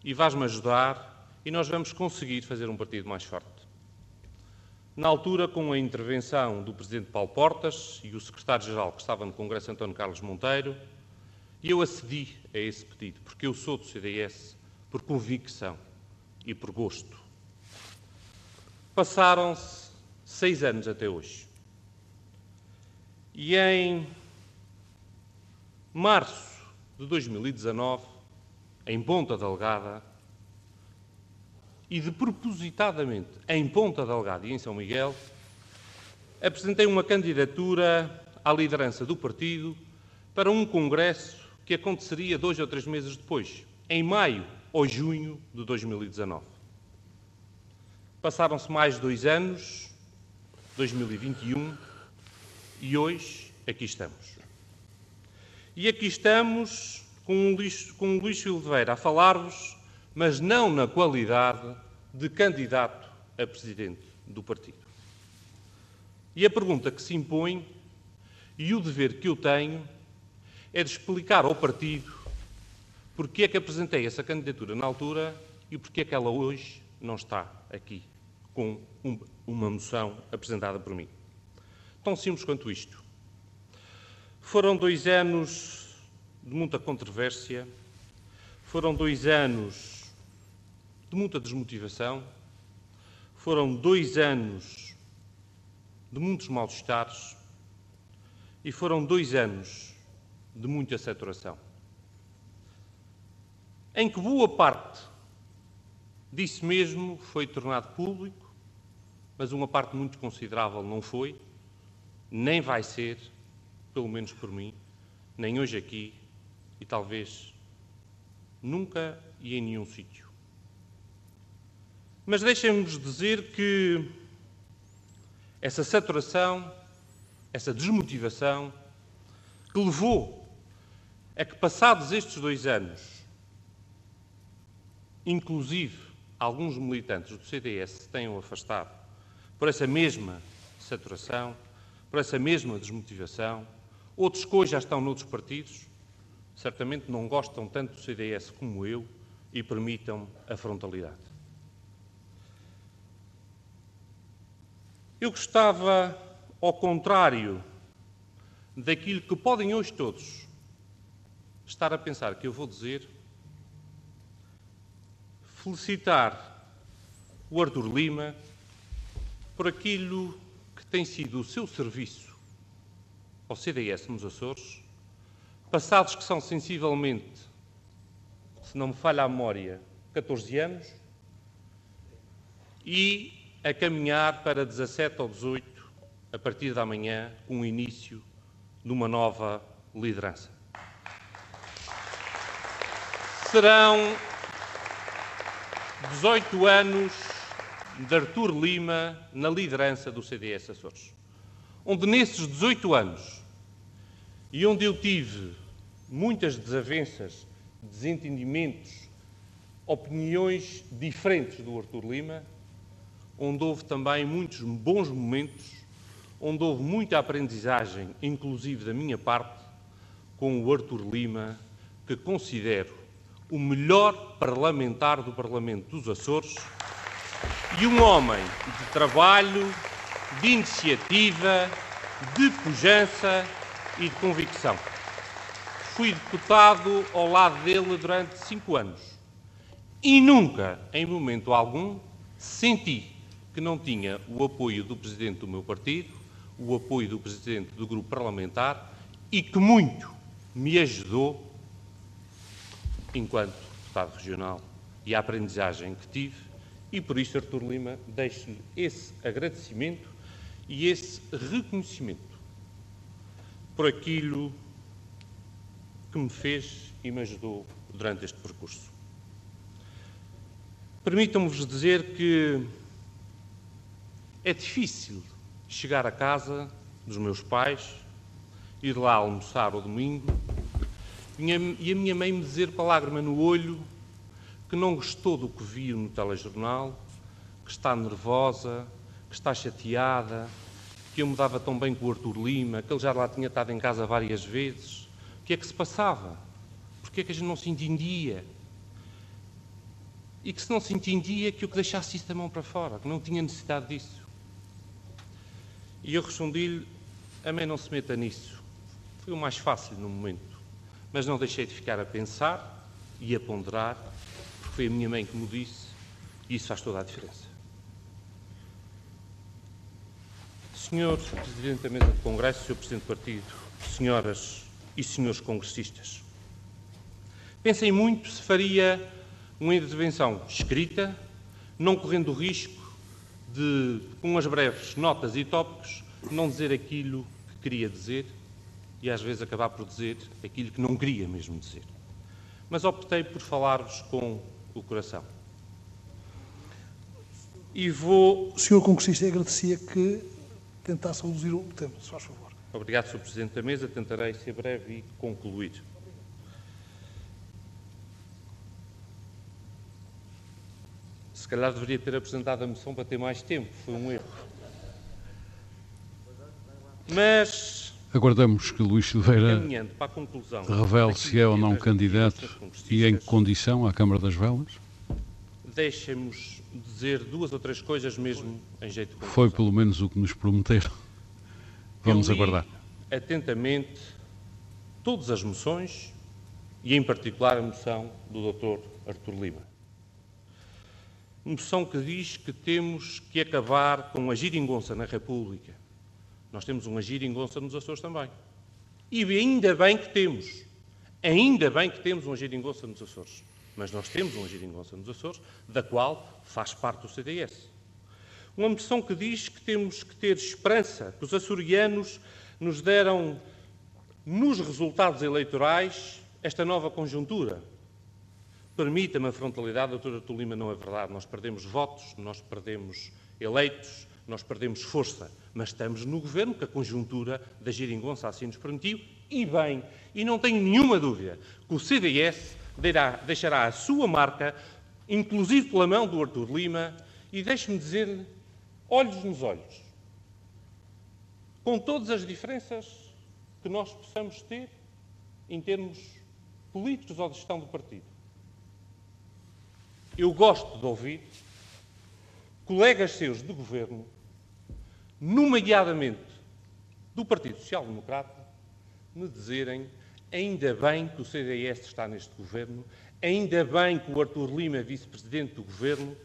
e vais-me ajudar e nós vamos conseguir fazer um partido mais forte. Na altura, com a intervenção do Presidente Paulo Portas e o Secretário-Geral que estava no Congresso, António Carlos Monteiro, eu acedi a esse pedido, porque eu sou do CDS por convicção e por gosto. Passaram-se seis anos até hoje. E em março de 2019, em Ponta Delgada, e de propositadamente em Ponta Delgada e em São Miguel, apresentei uma candidatura à liderança do partido para um congresso que aconteceria dois ou três meses depois, em maio ou junho de 2019. Passaram-se mais dois anos, 2021, e hoje aqui estamos. E aqui estamos com o Luís, com o Luís Silveira a falar-vos mas não na qualidade de candidato a presidente do partido. E a pergunta que se impõe, e o dever que eu tenho, é de explicar ao partido porque é que apresentei essa candidatura na altura e porque é que ela hoje não está aqui com uma moção apresentada por mim. Tão simples quanto isto. Foram dois anos de muita controvérsia, foram dois anos de muita desmotivação. Foram dois anos de muitos mal-estares e foram dois anos de muita saturação. Em que boa parte disso mesmo foi tornado público, mas uma parte muito considerável não foi, nem vai ser, pelo menos por mim, nem hoje aqui e talvez nunca e em nenhum sítio. Mas deixem-nos dizer que essa saturação, essa desmotivação, que levou a que, passados estes dois anos, inclusive alguns militantes do CDS se tenham afastado por essa mesma saturação, por essa mesma desmotivação, outros que hoje já estão noutros partidos, certamente não gostam tanto do CDS como eu e permitam a frontalidade. Eu gostava, ao contrário daquilo que podem hoje todos estar a pensar que eu vou dizer, felicitar o Artur Lima por aquilo tem sido o seu serviço ao CDS nos Açores, passados que são sensivelmente, se não me falha a memória, 14 anos, e a caminhar para 17 ou 18, a partir da manhã, com o início de uma nova liderança. Serão 18 anos de Artur Lima na liderança do CDS Açores, onde nesses 18 anos e onde eu tive muitas desavenças, desentendimentos, opiniões diferentes do Artur Lima, onde houve também muitos bons momentos, onde houve muita aprendizagem, inclusive da minha parte, com o Artur Lima, que considero o melhor parlamentar do Parlamento dos Açores e um homem de trabalho, de iniciativa, de pujança e de convicção. fui deputado ao lado dele durante cinco anos e nunca, em momento algum, senti que não tinha o apoio do presidente do meu partido, o apoio do presidente do grupo parlamentar e que muito me ajudou enquanto deputado regional e a aprendizagem que tive. E por isso, Artur Lima, deixo-lhe esse agradecimento e esse reconhecimento por aquilo que me fez e me ajudou durante este percurso. Permitam-me-vos dizer que é difícil chegar a casa dos meus pais, ir lá almoçar ao domingo e a minha mãe me dizer com a lágrima no olho que não gostou do que viu no telejornal, que está nervosa, que está chateada, que eu me dava tão bem com o Artur Lima, que ele já lá tinha estado em casa várias vezes. O que é que se passava? Porquê é que a gente não se entendia? E que se não se entendia, que eu que deixasse isso da mão para fora, que não tinha necessidade disso. E eu respondi-lhe, a mãe não se meta nisso. Foi o mais fácil no momento. Mas não deixei de ficar a pensar e a ponderar, foi a minha mãe que me disse, e isso faz toda a diferença. Senhor Presidente da Mesa do Congresso, Senhor Presidente do Partido, senhoras e senhores congressistas, pensem muito se faria uma intervenção escrita, não correndo o risco de, com umas breves notas e tópicos, não dizer aquilo que queria dizer e às vezes acabar por dizer aquilo que não queria mesmo dizer. Mas optei por falar-vos com o coração. E vou. Senhor congressista agradecia que tentasse reduzir o tempo, se faz favor. Obrigado, Sr. Presidente da Mesa. Tentarei ser breve e concluir. Se calhar deveria ter apresentado a moção para ter mais tempo, foi um erro. Mas. Aguardamos que Luís Silveira revele se é ou não candidato e em que condição à Câmara das Velas. Deixem-nos dizer duas ou três coisas mesmo em jeito de conclusão. Foi pelo menos o que nos prometeram. Vamos aguardar. atentamente todas as moções e, em particular, a moção do Dr. Artur Lima moção que diz que temos que acabar com a giringonça na República. Nós temos uma giringonça nos Açores também. E ainda bem que temos. Ainda bem que temos uma giringonça nos Açores. Mas nós temos uma giringonça nos Açores, da qual faz parte o CDS. Uma moção que diz que temos que ter esperança, que os açorianos nos deram, nos resultados eleitorais, esta nova conjuntura, Permita-me a frontalidade, doutora Tolima, não é verdade. Nós perdemos votos, nós perdemos eleitos, nós perdemos força, mas estamos no governo que a conjuntura da geringonça assim nos permitiu, e bem, e não tenho nenhuma dúvida que o CDS deixará a sua marca, inclusive pela mão do Artur Lima, e deixe-me dizer-lhe, olhos nos olhos, com todas as diferenças que nós possamos ter em termos políticos ou de gestão do partido. Eu gosto de ouvir colegas seus de governo, nomeadamente do Partido Social Democrata, me dizerem ainda bem que o CDS está neste governo, ainda bem que o Artur Lima é vice-presidente do governo,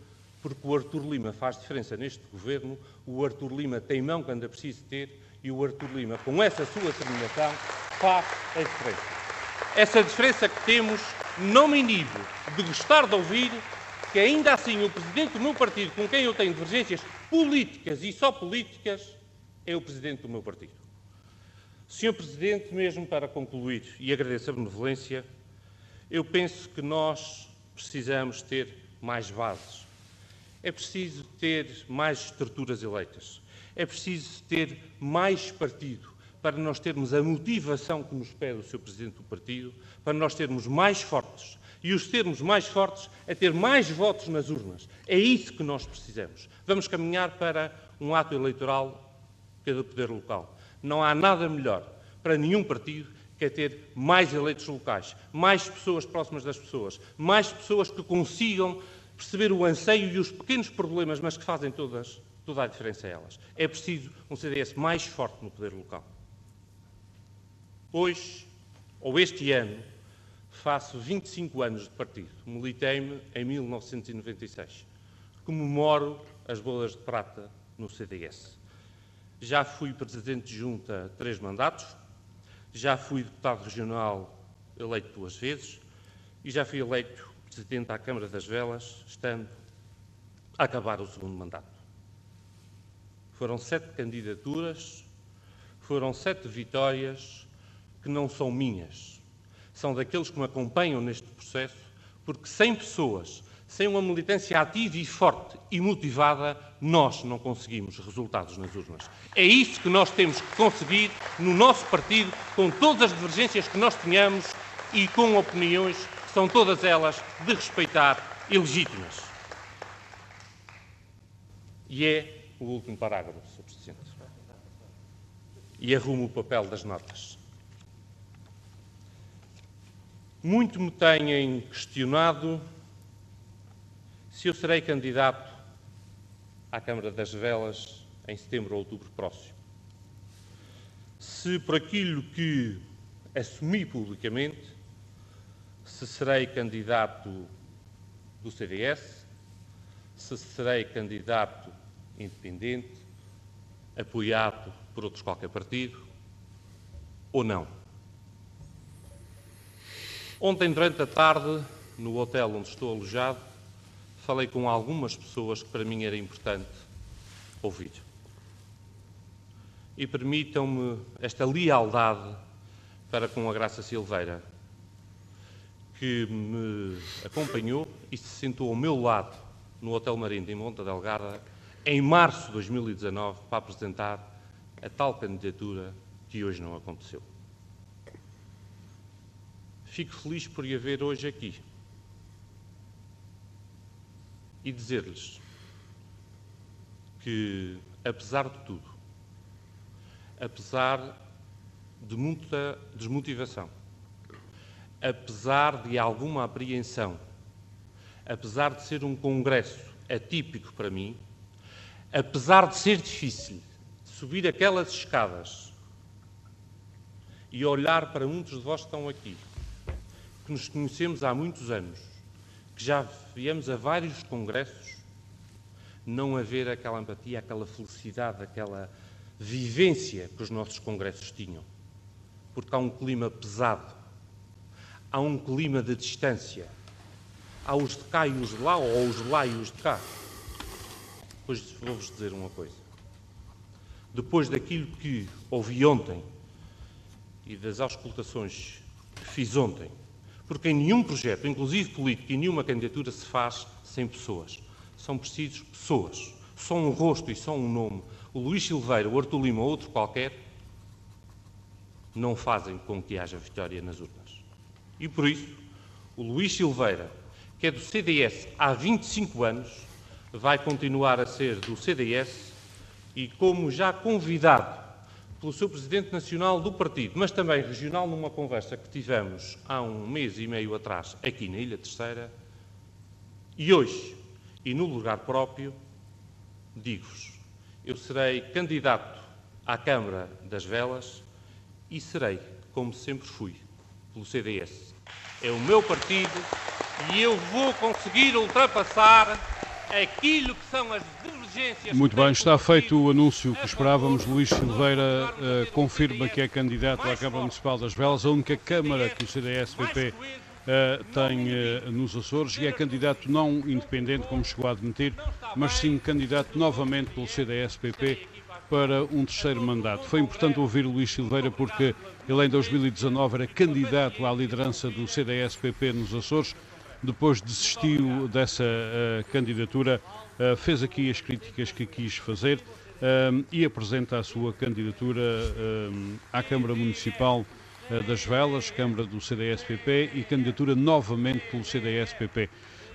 porque o Artur Lima faz diferença neste governo, o Artur Lima tem mão quando é preciso ter e o Artur Lima, com essa sua determinação, faz a diferença. Essa diferença que temos não me inibe de gostar de ouvir que ainda assim o presidente do meu partido, com quem eu tenho divergências políticas e só políticas, é o presidente do meu partido. Senhor Presidente, mesmo para concluir, e agradeço a benevolência, eu penso que nós precisamos ter mais bases. É preciso ter mais estruturas eleitas. É preciso ter mais partido para nós termos a motivação que nos pede o Sr. Presidente do Partido, para nós termos mais fortes, e os termos mais fortes é ter mais votos nas urnas. É isso que nós precisamos. Vamos caminhar para um ato eleitoral é do poder local. Não há nada melhor para nenhum partido que é ter mais eleitos locais, mais pessoas próximas das pessoas, mais pessoas que consigam perceber o anseio e os pequenos problemas, mas que fazem todas, toda a diferença a elas. É preciso um CDS mais forte no poder local. Hoje, ou este ano, faço 25 anos de partido. Militei-me em 1996. Comemoro as bolas de prata no CDS. Já fui presidente de junta três mandatos, já fui deputado regional eleito duas vezes e já fui eleito presidente da Câmara das Velas, estando a acabar o segundo mandato. Foram sete candidaturas, foram sete vitórias que não são minhas, são daqueles que me acompanham neste processo, porque sem pessoas, sem uma militância ativa e forte e motivada, nós não conseguimos resultados nas urnas. É isso que nós temos que conseguir no nosso partido, com todas as divergências que nós tenhamos e com opiniões que são todas elas de respeitar e legítimas. E é o último parágrafo, Sr. Presidente. E arrumo o papel das notas. Muito me têm questionado se eu serei candidato à Câmara das Velas em setembro ou outubro próximo. Se por aquilo que assumi publicamente, se serei candidato do CDS, se serei candidato independente, apoiado por outros qualquer partido, ou não. Ontem, durante a tarde, no hotel onde estou alojado, falei com algumas pessoas que para mim era importante ouvir. E permitam-me esta lealdade para com a Graça Silveira, que me acompanhou e se sentou ao meu lado no Hotel Marinho em Monta Delgada em março de 2019 para apresentar a tal candidatura que hoje não aconteceu. Fico feliz por ir haver hoje aqui. E dizer-lhes que, apesar de tudo, apesar de muita desmotivação, apesar de alguma apreensão, apesar de ser um congresso atípico para mim, apesar de ser difícil subir aquelas escadas e olhar para muitos de vós que estão aqui, que nos conhecemos há muitos anos, que já viemos a vários congressos, não haver aquela empatia, aquela felicidade, aquela vivência que os nossos congressos tinham. Porque há um clima pesado, há um clima de distância, há os de cá e os de lá, ou os de lá e os de cá. Pois vou-vos dizer uma coisa. Depois daquilo que ouvi ontem e das auscultações que fiz ontem, porque em nenhum projeto, inclusive político, e nenhuma candidatura se faz sem pessoas. São precisos pessoas. Só um rosto e só um nome. O Luís Silveira, o Artur Lima ou outro qualquer não fazem com que haja vitória nas urnas. E por isso, o Luís Silveira, que é do CDS há 25 anos, vai continuar a ser do CDS e, como já convidado pelo seu Presidente Nacional do Partido, mas também regional, numa conversa que tivemos há um mês e meio atrás aqui na Ilha Terceira, e hoje, e no lugar próprio, digo-vos: eu serei candidato à Câmara das Velas e serei, como sempre fui, pelo CDS. É o meu partido e eu vou conseguir ultrapassar aquilo que são as. Muito bem, está feito o anúncio que esperávamos. Luís Silveira uh, confirma que é candidato à Câmara Municipal das Velas, a única Câmara que o CDS-PP uh, eh, tem uh, nos Açores, e é candidato não independente, como chegou a admitir, mas sim candidato novamente pelo CDS-PP para um terceiro mandato. Foi importante ouvir o Luís Silveira porque ele em 2019 era candidato à liderança do CDS-PP nos Açores. Depois desistiu dessa uh, candidatura, uh, fez aqui as críticas que quis fazer uh, e apresenta a sua candidatura à Câmara Municipal das Velas, Câmara do CDS-PP e candidatura novamente pelo CDS-PP.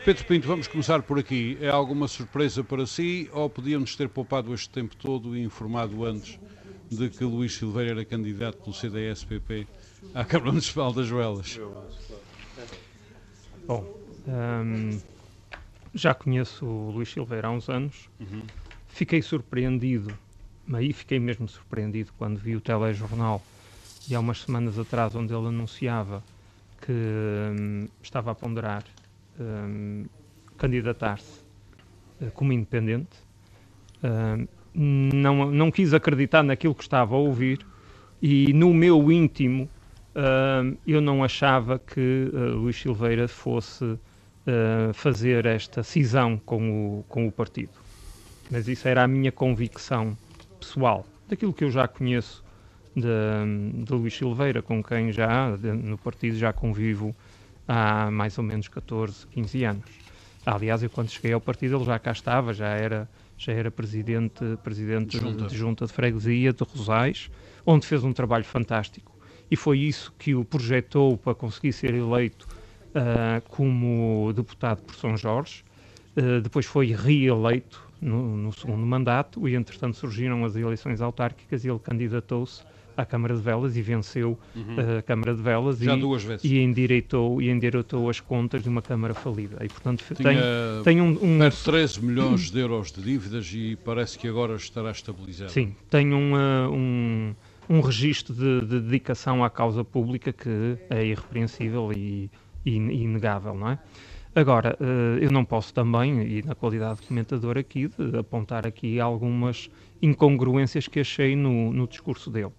Pedro Pinto, vamos começar por aqui. É alguma surpresa para si ou podíamos ter poupado este tempo todo e informado antes de que Luís Silveira era candidato pelo CDS-PP à Câmara Municipal das Velas? Bom, um, já conheço o Luís Silveira há uns anos. Uhum. Fiquei surpreendido, aí fiquei mesmo surpreendido quando vi o telejornal e há umas semanas atrás, onde ele anunciava que hum, estava a ponderar hum, candidatar-se uh, como independente. Uh, não, não quis acreditar naquilo que estava a ouvir e no meu íntimo uh, eu não achava que uh, Luís Silveira fosse uh, fazer esta cisão com o, com o partido. Mas isso era a minha convicção pessoal, daquilo que eu já conheço de, de Luís Silveira, com quem já de, no partido já convivo há mais ou menos 14, 15 anos. Aliás, eu quando cheguei ao partido ele já cá estava, já era, já era presidente, presidente junta. de junta de freguesia de Rosais, onde fez um trabalho fantástico e foi isso que o projetou para conseguir ser eleito uh, como deputado por São Jorge. Uh, depois foi reeleito no, no, segundo mandato e, entretanto, surgiram as eleições autárquicas e ele candidatou-se à Câmara de Velas e venceu uhum. a Câmara de Velas Já e, e endireitou, e endireitou as contas de uma Câmara falida. E, portanto, Tinha tem, tem um, um... 13 milhões de euros de dívidas e parece que agora estará estabilizado. Sim, tem um, um um registro de, de, dedicação à causa pública que é irrepreensível e, e, inegável, não é? Agora, eh, eu não posso também, e na qualidade de comentador aqui, de apontar aqui algumas incongruências que achei no, no discurso dele.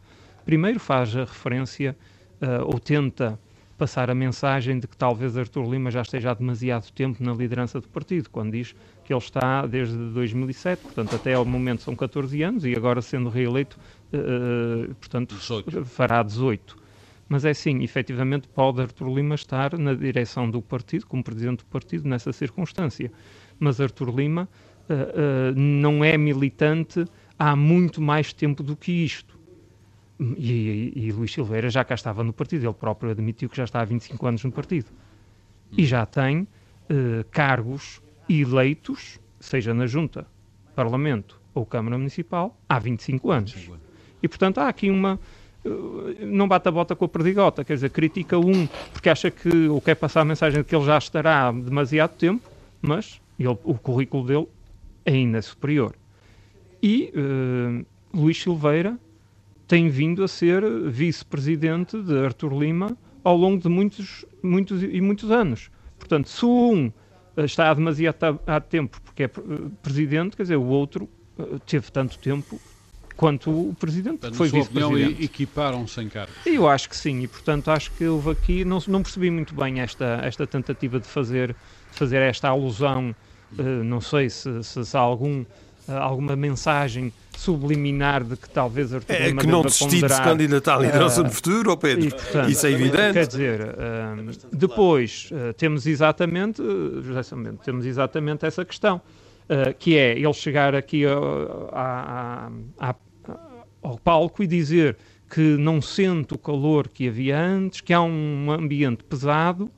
Primeiro faz a referência, uh, ou tenta passar a mensagem de que talvez Artur Lima já esteja há demasiado tempo na liderança do partido, quando diz que ele está desde 2007, portanto até ao momento são 14 anos e agora sendo reeleito, uh, portanto 18. fará 18. Mas é sim, efetivamente pode Artur Lima estar na direção do partido, como presidente do partido, nessa circunstância. Mas Artur Lima uh, uh, não é militante há muito mais tempo do que isto. E, e, e, Luís Silveira já cá estava no partido, ele próprio admitiu que já está há 25 anos no partido. E já tem uh, cargos eleitos, seja na Junta, Parlamento ou Câmara Municipal, há 25 anos. E, portanto, há aqui uma. Não bate a bota com a perdigota, quer dizer, critica um porque acha que, ou quer passar a mensagem de que ele já estará há demasiado tempo, mas ele, o currículo dele é ainda superior. E uh, Luís Silveira tem vindo a ser vice-presidente de Artur Lima ao longo de muitos, muitos e muitos anos. Portanto, se um eh, está há demasiado há tempo porque é eh, presidente, quer dizer, o outro teve tanto tempo quanto o presidente, portanto, foi vice-presidente. equiparam-se em cargos. Eu acho que sim, e portanto acho que houve aqui, não, não percebi muito bem esta, esta tentativa de fazer, de fazer esta alusão, uh, não sei se, se, se há algum, uh, alguma mensagem subliminar de que talvez Artur É que não desisti de se candidatar à liderança uh, no futuro, oh Pedro. E, portanto, Isso é evidente. Quer dizer, uh, depois uh, temos exatamente, uh, temos exatamente essa questão, que é ele chegar aqui a, ao palco e dizer que não sente o calor que havia antes, que há um ambiente pesado,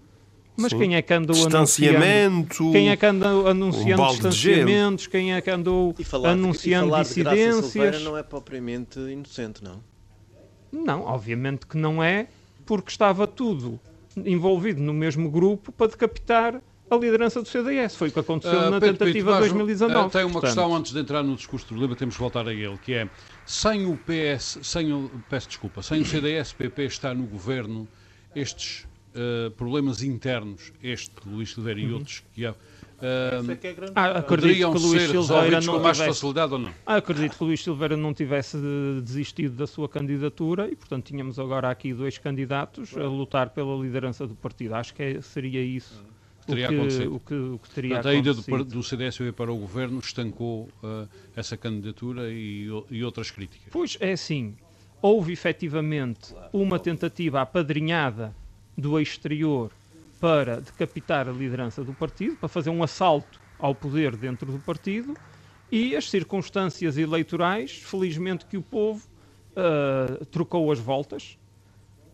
mas Sim. quem é que andou anunciando? Quem é que andou anunciando um distanciamentos? Quem é que andou e falar anunciando e dissidências? não é propriamente inocente, não? Não, obviamente que não é, porque estava tudo envolvido no mesmo grupo para decapitar a liderança do CDS. Foi o que aconteceu uh, na Pedro tentativa de 2019. Uh, tem uma Portanto, questão antes de entrar no discurso do Lima, temos que voltar a ele, que é sem o PS, sem o, peço desculpa, sem o CDS-PP estar no governo, estes uh, problemas internos, este Luís Silveira uhum. e outros que há, uh, ah, acredito que Luís Silveira não com mais tivesse, facilidade ou não? Ah, acredito que Luís Silveira não tivesse desistido da sua candidatura e, portanto, tínhamos agora aqui dois candidatos a lutar pela liderança do partido. Acho que é, seria isso. Teria o, que, acontecido. o, que, o que teria Portanto, a ida do, do para o governo estancou uh, essa candidatura e, e outras críticas. Pois é assim, houve efetivamente uma tentativa apadrinhada do exterior para decapitar a liderança do partido, para fazer um assalto ao poder dentro do partido, e as circunstâncias eleitorais, felizmente que o povo uh, trocou as voltas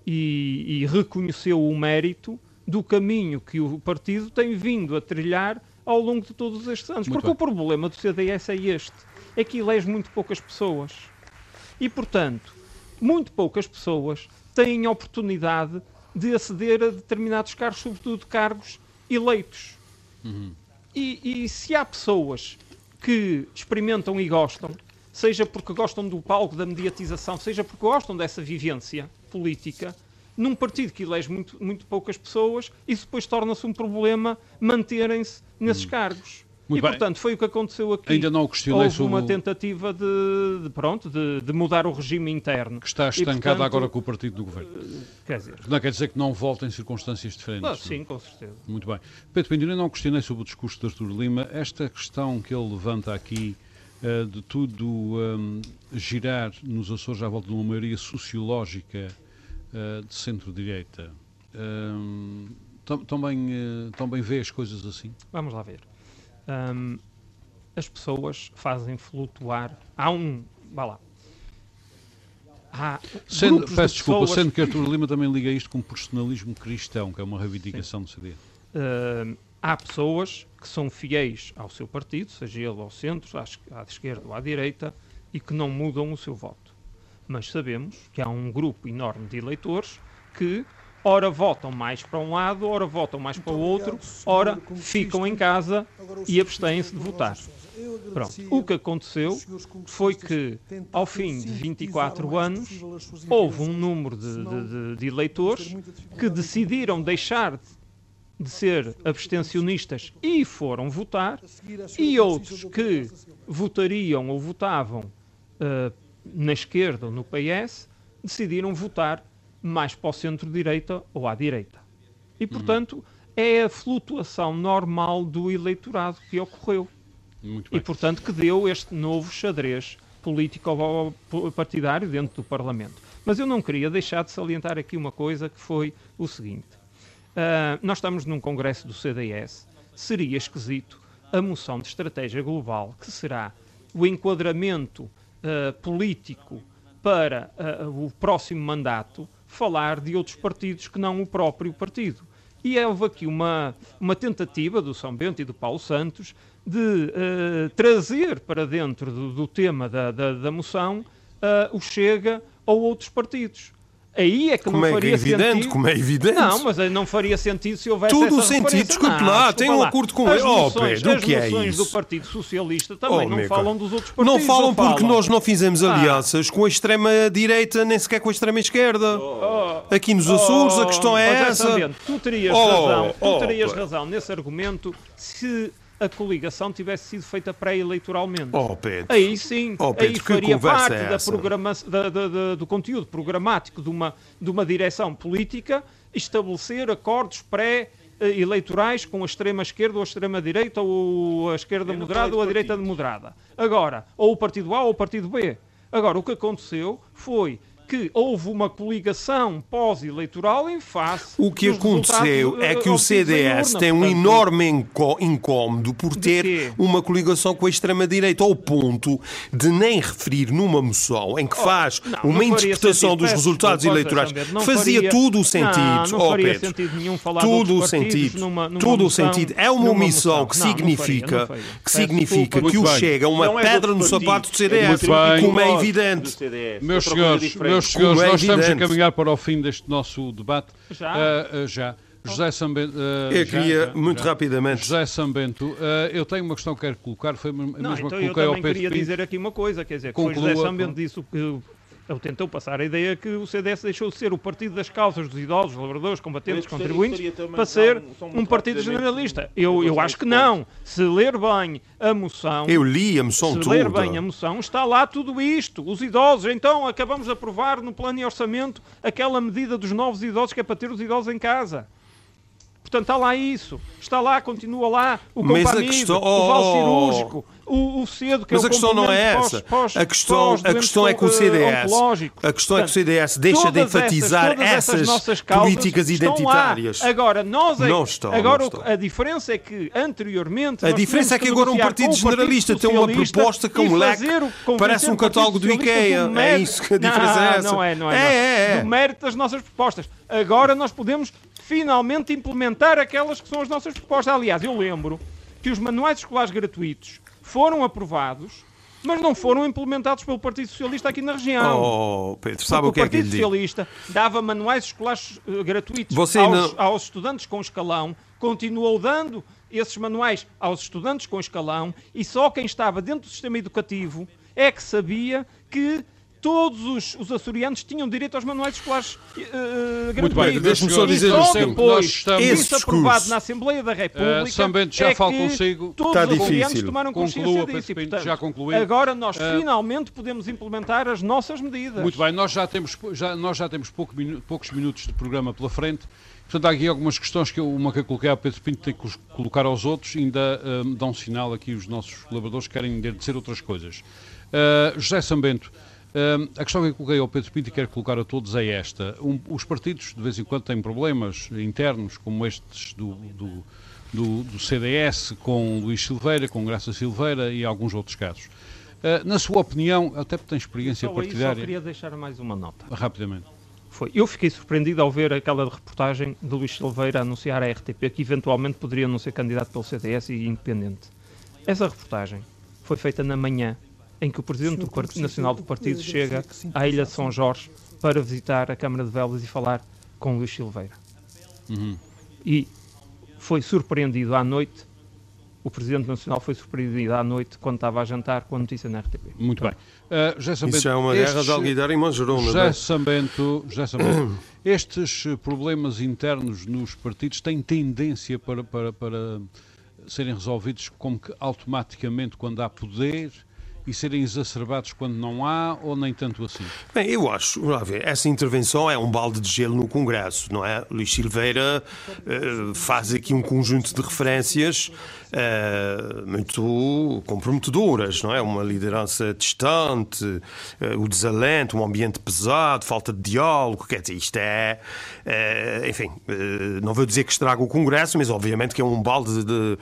e, e, reconheceu o mérito do caminho que o partido tem vindo a trilhar ao longo de todos estes anos. Muito Porque bem. o problema do CDS é este, é que elege muito poucas pessoas. E, portanto, muito poucas pessoas têm oportunidade de aceder a determinados cargos, sobretudo cargos eleitos. Uhum. E, e, se há pessoas que experimentam e gostam, seja porque gostam do palco, da mediatização, seja porque gostam dessa vivência, política num partido que elege muito, muito poucas pessoas e depois torna-se um problema manterem-se nesses hum. cargos. Muito e, bem. portanto, foi o que aconteceu aqui. Ainda não questionei Houve uma tentativa de, de pronto, de, de, mudar o regime interno. Que está estancado portanto, agora com o partido do governo. Quer dizer... Não quer dizer que não volta em circunstâncias diferentes. Ah, sim, com certeza. Muito bem. Pedro Pinto, não questionei sobre o discurso de Artur Lima. Esta questão que ele levanta aqui uh, de tudo um, girar nos Açores à volta de uma maioria sociológica uh, de centro-direita, um, também, uh, também vê as coisas assim? Vamos lá ver um, as pessoas fazem flutuar. Há um. Vá lá. Há sendo, peço de desculpa, pessoas... sendo que Artur Lima também liga isto com personalismo cristão, que é uma reivindicação Sim. do CD. Uh, há pessoas que são fiéis ao seu partido, seja ele ao centro, à, à esquerda ou à direita, e que não mudam o seu voto. Mas sabemos que há um grupo enorme de eleitores que ora votam mais para um lado, ora votam mais para o outro, ora ficam em casa e abstêm-se de votar. Pronto. O que aconteceu foi que, ao fim de 24 anos, houve um número de, de, de eleitores que decidiram deixar de ser abstencionistas e foram votar, e outros que votariam ou votavam uh, na esquerda ou no PS decidiram votar mais para o centro-direita ou à direita. E, portanto, uhum. é a flutuação normal do eleitorado que ocorreu. E, portanto, que deu este novo xadrez político partidário dentro do Parlamento. Mas eu não queria deixar de salientar aqui uma coisa que foi o seguinte. Uh, nós estamos num congresso do CDS. Seria esquisito a moção de estratégia global, que será o enquadramento uh, político para uh, o próximo mandato, falar de outros partidos que não o próprio partido. E houve aqui uma, uma tentativa do São Bento e do Paulo Santos de uh, trazer para dentro do, do tema da, da, da moção o Chega ou outros partidos. Aí é que como não é faria evidente, sentido. Como é evidente. Não, mas não faria sentido se houvesse Tudo o sentido, desculpe lá, tem um acordo com ele. Oh, Pedro, o que é isso? do Partido Socialista também oh, não falam dos outros partidos. Não falam porque falam. nós não fizemos ah. alianças ah. com a extrema-direita, nem sequer com a extrema-esquerda. Oh. Aqui nos Açores oh. a questão é essa. tu terias oh, razão, tu oh, terias razão nesse argumento se a coligação tivesse sido feita pré-eleitoralmente. Oh, Pedro. Aí sim, oh, Pedro, aí faria parte é da programa da, da, da, do conteúdo programático de uma, de uma direção política estabelecer acordos pré eleitorais com a extrema-esquerda ou a extrema-direita ou a esquerda moderada ou a direita moderada. Agora, ou o partido A ou o partido B. Agora, o que aconteceu foi que houve uma coligação pós-eleitoral em face. O que aconteceu é que o CDS tem um enorme incómodo por ter uma coligação com a extrema-direita, ao ponto de nem referir numa moção em que oh, faz não, uma não interpretação dos resultados eleitorais. Fazia faria, tudo o sentido. Não, não oh, Pedro, sentido nenhum falar tudo o sentido. Numa, numa tudo o sentido. É uma omissão que significa, que, significa que o Chega uma é pedra no sapato do CDS, como é evidente. Meus senhores, meus senhores, é nós estamos a caminhar para o fim deste nosso debate. Já? Uh, uh, já. José Sambento. Uh, eu queria, já, muito já. rapidamente. José Sambento, uh, eu tenho uma questão que quero colocar, foi a mesma não, então que coloquei ao Pedro Eu queria dizer aqui uma coisa, quer dizer, que Conclua, José Sambento disse que ele tentou passar a ideia que o CDS deixou de ser o partido das causas dos idosos, lavradores, combatentes, contribuintes, para ser um partido generalista. Eu, eu acho que não. Se ler bem a moção... Eu li a moção se toda. Se ler bem a moção, está lá tudo isto. Os idosos, então, acabamos de aprovar no plano e orçamento aquela medida dos novos idosos que é para ter os idosos em casa. Portanto, está lá isso. Está lá, continua lá o compamido, questão... o val oh, cirúrgico, o, o cedo que Mas é o a questão não é essa. Pós, a questão, a questão é que o CDS, a questão é que o CDS deixa de enfatizar essas, essas políticas identitárias. Lá. Agora nós é, não estão, agora não estão. a diferença é que anteriormente a diferença é que agora um partido generalista tem uma proposta com um leque parece um catálogo do IKEA. É isso que a diferença não, é essa. Não é, não é. é, é, é. Do mérito das nossas propostas. Agora nós podemos finalmente implementar aquelas que são as nossas propostas. Aliás, eu lembro que os manuais escolares gratuitos foram aprovados, mas não foram implementados pelo Partido Socialista aqui na região. Oh, Pedro, sabe o que é que O Partido Socialista dava manuais escolares uh, gratuitos aos, não... aos estudantes com escalão, continuou dando esses manuais aos estudantes com escalão e só quem estava dentro do sistema educativo é que sabia que todos os, os açorianos tinham direito aos manuais escolares uh, Muito bem, deixe-me só dizer o seguinte. Nós estamos... Isso aprovado na Assembleia da República. Uh, Sambento, já é falo consigo. Todos Está os açorianos tomaram consciência Conclua, disso. E, portanto, já concluí. Agora nós uh, finalmente podemos implementar as nossas medidas. Muito bem, nós já temos, já, nós já temos pouco, poucos minutos de programa pela frente. Portanto, há aqui algumas questões que eu, uma que eu coloquei ao Pedro Pinto tem que colocar aos outros, ainda um, dão um sinal aqui os nossos colaboradores que querem dizer outras coisas. Uh, José Sambento, uh, a questão que eu coloquei ao Pedro Pinto e quero colocar a todos é esta. Um, os partidos, de vez em quando, têm problemas internos, como estes do, do, do, do CDS, com Luís Silveira, com Graça Silveira e alguns outros casos. Uh, na sua opinião, até porque tem experiência só partidária... Aí só queria deixar mais uma nota. Rapidamente. Foi. Eu fiquei surpreendido ao ver aquela reportagem de Luís Silveira anunciar à RTP que eventualmente poderia não ser candidato pelo CDS e independente. Essa reportagem foi feita na manhã em que o Presidente do Partido Nacional do Partido chega à Ilha de São Jorge para visitar a Câmara de Velas e falar com Luís Silveira. Uhum. E foi surpreendido à noite o Presidente Nacional foi surpreendido à noite quando estava a jantar com a notícia na RTP. Muito bem. Uh, Isso Bento, é uma estes, guerra de Alguidar e Manjerona. José Sambento, José Sambento, [COUGHS] estes problemas internos nos partidos têm tendência para, para, para serem resolvidos como que automaticamente quando há poder e serem exacerbados quando não há ou nem tanto assim? Bem, eu acho, ver, essa intervenção é um balde de gelo no Congresso, não é? Luís Silveira uh, faz aqui um conjunto de referências uh, muito comprometedoras, não é? Uma liderança distante, uh, o desalento, um ambiente pesado, falta de diálogo, quer dizer, isto é, enfim, não vou dizer que estraga o Congresso, mas obviamente que é um balde de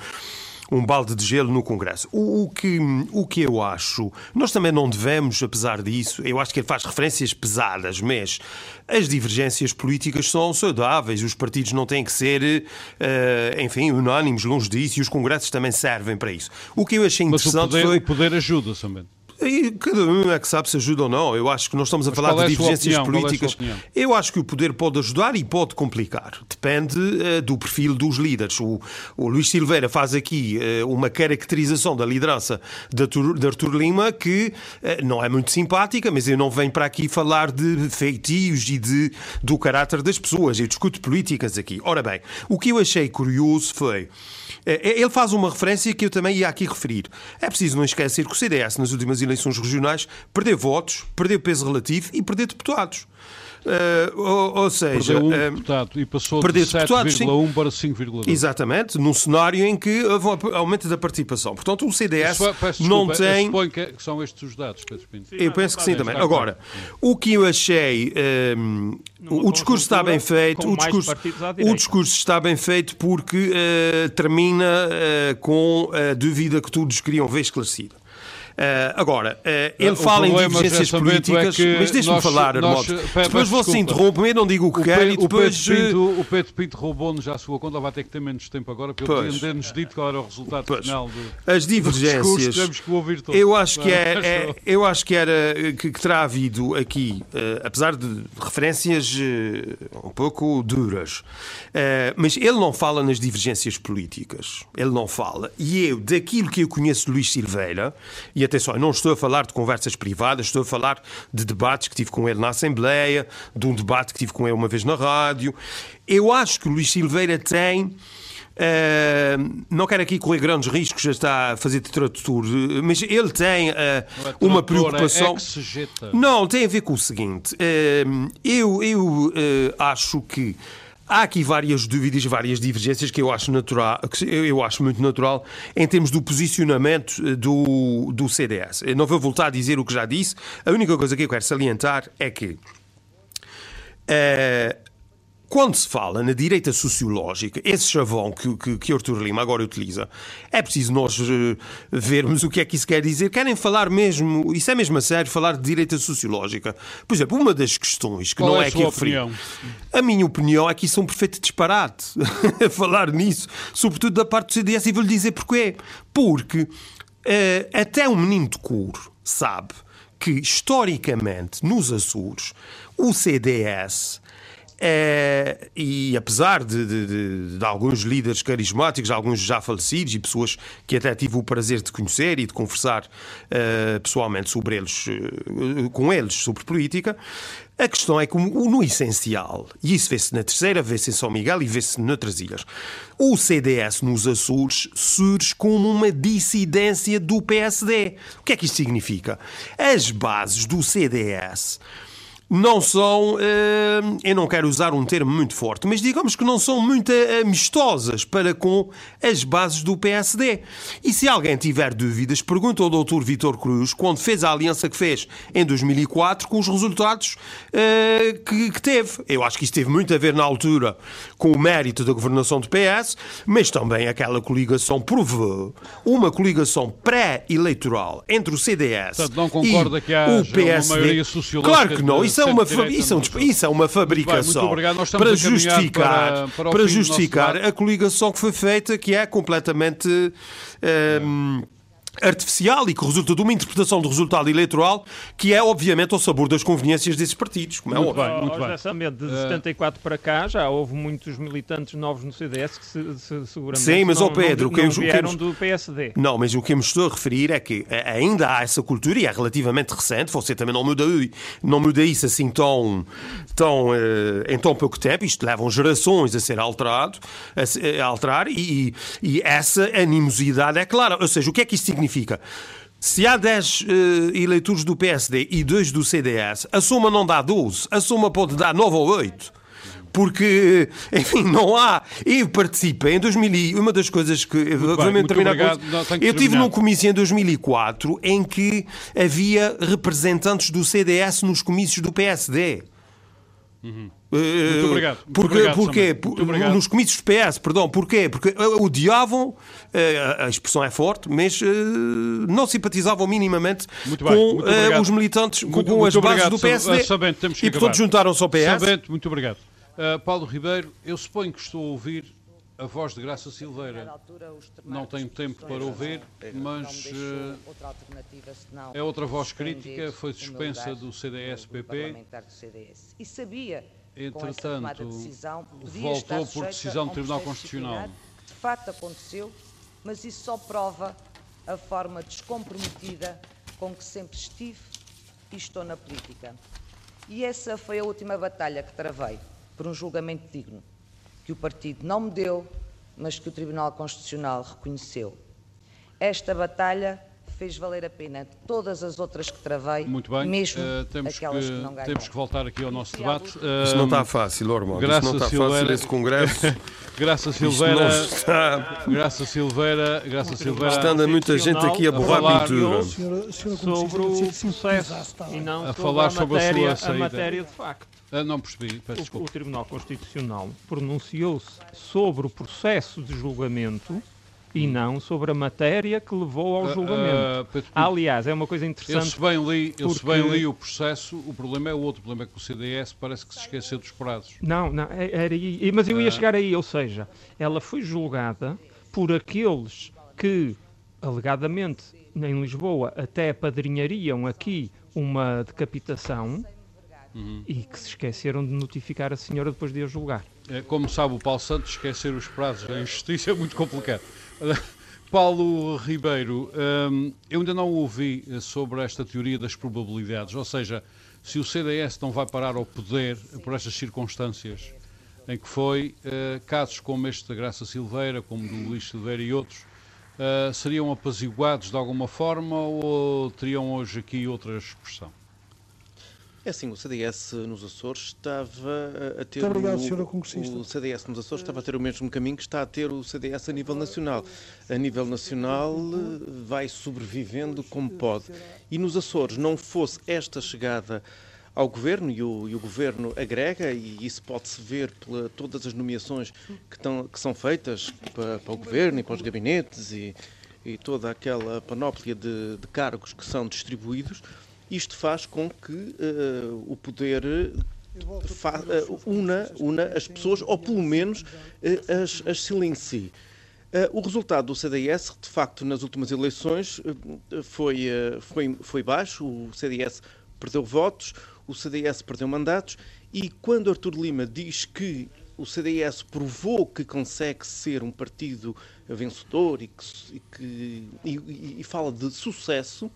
um balde de gelo no Congresso. O, o, que, o que eu acho, nós também não devemos, apesar disso, eu acho que ele faz referências pesadas, mas as divergências políticas são saudáveis, os partidos não têm que ser, uh, enfim, unânimes, longe disso, e os congressos também servem para isso. O que eu achei interessante mas o poder, foi... o poder ajuda também. E cada um é que sabe se ajuda ou não. Eu acho que nós estamos a Mas falar de é divergências opinião, é políticas. É eu acho que o poder pode ajudar e pode complicar. Depende uh, do perfil dos líderes. O, o Luís Silveira faz aqui uh, uma caracterização da liderança de Artur, de Lima que uh, não é muito simpática, mas eu não venho para aqui falar de feitios e de, do caráter das pessoas. Eu discuto políticas aqui. Ora bem, o que eu achei curioso foi. Ele faz uma referência que eu também ia aqui referir. É preciso não esquecer que o CDS, nas últimas eleições, regionais, perder votos, perder peso relativo e perder deputados. Uh, ou, ou, seja, perdeu um uh, deputado e passou de 7,1 para 5,2. Exatamente, num cenário em que houve aumento da participação. Portanto, o CDS Peço, não desculpa, tem. Suponho que são estes os dados, Pedro Pinto. Sim, eu penso que sim também. Agora, o que eu achei. Um, o discurso está bem feito. O discurso, o discurso está bem feito porque uh, termina com a dúvida que todos queriam ver esclarecida. Uh, agora, uh, ele fala em divergências políticas, é mas deixe-me falar, Armando. Depois você interrompe, eu não digo o que quer e depois... O Pedro Pinto, o Pedro Pinto roubou-nos já a sua conta, vai ter que ter menos tempo agora, porque ele podia nos dito qual era o resultado pois. final do As divergências, temos que ouvir todos. Eu acho que, é, é, eu acho que, era, que, que terá havido aqui, uh, apesar de referências um pouco duras, mas ele não fala nas divergências políticas. Ele não fala. E eu, daquilo que eu conheço de Luís Silveira, e atenção, eu não estou a falar de conversas privadas, estou a falar de debates que tive com ele na Assembleia, de um debate que tive com ele uma vez na rádio. Eu acho que o Luís Silveira tem. Uh, não quero aqui correr grandes riscos, já está a fazer de tradutor, mas ele tem uh, uma é preocupação. Não, tem a ver com o seguinte: uh, eu, eu acho que Há aqui várias dúvidas, várias divergências que eu acho natural, que eu acho muito natural em termos do posicionamento eh, do, do CDS. Eu não vou voltar a dizer o que já disse. A única coisa que eu quero salientar é que uh, quando se fala na direita sociológica, esse chavão que, que, que Artur Lima agora utiliza, é preciso nós uh, vermos o que é que isso quer dizer. Querem falar mesmo, isso é mesmo a sério, falar de direita sociológica. Por exemplo, uma das questões que Qual não é, é aqui opinião? a minha opinião é que isso é um perfeito disparate [LAUGHS] falar nisso, sobretudo da parte do CDS, e vou-lhe dizer porquê. Porque uh, até um menino de couro sabe que, historicamente, nos Açores, o CDS É, e apesar de, de, de, de, alguns líderes carismáticos, alguns já falecidos e pessoas que até tive o prazer de conhecer e de conversar uh, pessoalmente sobre eles, uh, com eles sobre política, a questão é que no essencial, e isso vê-se na terceira, vê-se em São Miguel e vê-se noutras ilhas, o CDS nos Açores surge como uma dissidência do PSD. O que é que isto significa? As bases do CDS não são, eh, eu não quero usar um termo muito forte, mas digamos que não são muito amistosas para com as bases do PSD. E se alguém tiver dúvidas, pergunta ao Dr. Vitor Cruz quando fez a aliança que fez em 2004 com os resultados uh, que, que, teve. Eu acho que isso teve muito a ver na altura com o mérito da governação do PS, mas também aquela coligação provou uma coligação pré-eleitoral entre o CDS Portanto, não concorda e que haja o PSD. Uma maioria sociológica claro que não, isso é uma, isso, é um, isso é uma fabricação para justificar, para, para justificar a coligação que foi feita, que é completamente. Um, artificial e que resulta de uma interpretação do resultado eleitoral que é, obviamente, ao sabor das conveniências desses partidos. Como é muito óbvio. bem, muito bem. De 74 uh... para cá já houve muitos militantes novos no CDS que se, se, seguramente Sim, mas, não, oh Pedro, não, não que vieram do PSD. Não, mas o que eu me estou a referir é que ainda há essa cultura e é relativamente recente, você também não muda, não muda isso assim tão, tão, uh, em tão pouco tempo, isto levam gerações a ser alterado, a, a alterar e, e essa animosidade é clara. Ou seja, o que é que isto significa? Significa? Se há 10 uh, eh, eleitores do PSD e 2 do CDS, a soma não dá 12, a soma pode dar 9 ou 8 porque, enfim, não há. Eu participei em 2000 uma das coisas que. Bem, terminar obrigado. Não, eu tive num comício em 2004 em que havia representantes do CDS nos comícios do PSD. Uhum. Muito obrigado. Muito porque, obrigado, porquê? Obrigado. Nos comícios do PS, perdão, porquê? Porque odiavam, eh, a expressão é forte, mas eh, não simpatizavam minimamente com eh, os militantes, muito, com, muito as bases do PSD. Sabendo, temos que e portanto juntaram-se ao PS. Sabendo, muito obrigado. Uh, Paulo Ribeiro, eu suponho que estou a ouvir a voz de Graça Silveira. Não tenho tempo para ouvir, mas uh, é outra voz crítica, foi suspensa do CDS-PP. E sabia entretanto, decisão, voltou por decisão do Tribunal Constitucional. De facto aconteceu, mas isso só prova a forma descomprometida com que sempre estive e estou na política. E essa foi a última batalha que travei por um julgamento digno, que o partido não me deu, mas que o Tribunal Constitucional reconheceu. Esta batalha fez valer a pena todas as outras que travei, Muito bem. mesmo uh, temos aquelas que, que não ganharam. Temos que voltar aqui ao nosso debate. Uh, Isso não está fácil, Ormond. Graça Isso não está Silveira... fácil esse congresso. [LAUGHS] Graça Silveira, está... Graça Silveira, Graça Silveira. Estando muita gente aqui a borrar pintura. Sobre o sucesso e não a falar sobre a, matéria, a sua saída. A matéria de facto. Ah, não percebi, peço o, desculpa. O Tribunal Constitucional pronunciou-se sobre o processo de julgamento e não sobre a matéria que levou ao julgamento. Uh, uh, Aliás, é uma coisa interessante. Eu se, bem li, eu se bem li o processo, o problema é o outro. O problema é que o CDS parece que se esqueceu dos prazos. Não, não, é, era, mas eu ia uh. chegar aí, ou seja, ela foi julgada por aqueles que, alegadamente, em Lisboa, até apadrinhariam aqui uma decapitação. Uhum. E que se esqueceram de notificar a senhora depois de a julgar. É, como sabe o Paulo Santos, esquecer os prazos em justiça é muito complicado. [LAUGHS] Paulo Ribeiro, hum, eu ainda não ouvi sobre esta teoria das probabilidades, ou seja, se o CDS não vai parar ao poder por estas circunstâncias em que foi, uh, casos como este da Graça Silveira, como do Luís Silveira e outros, uh, seriam apaziguados de alguma forma ou teriam hoje aqui outra expressão? É assim, o CDS nos Açores estava a ter. Muito obrigado, senhora congressista. O CDS nos Açores estava a ter o mesmo caminho que está a ter o CDS a nível nacional. A nível nacional vai sobrevivendo como pode. E nos Açores não fosse esta chegada ao governo e o, e o governo agrega, e isso pode-se ver por todas as nomeações que, estão, que são feitas para, para, o governo e para os gabinetes e, e toda aquela panóplia de, de cargos que são distribuídos isto faz com que uh, o poder fa, uh, una, una as pessoas, ou pelo menos uh, as, as silencie. o resultado do CDS, de facto, nas últimas eleições foi, foi, foi baixo. O CDS perdeu votos, o CDS perdeu mandatos E quando Artur Lima diz que o CDS provou que consegue ser um partido vencedor e, que, e, que, e, e fala de sucesso,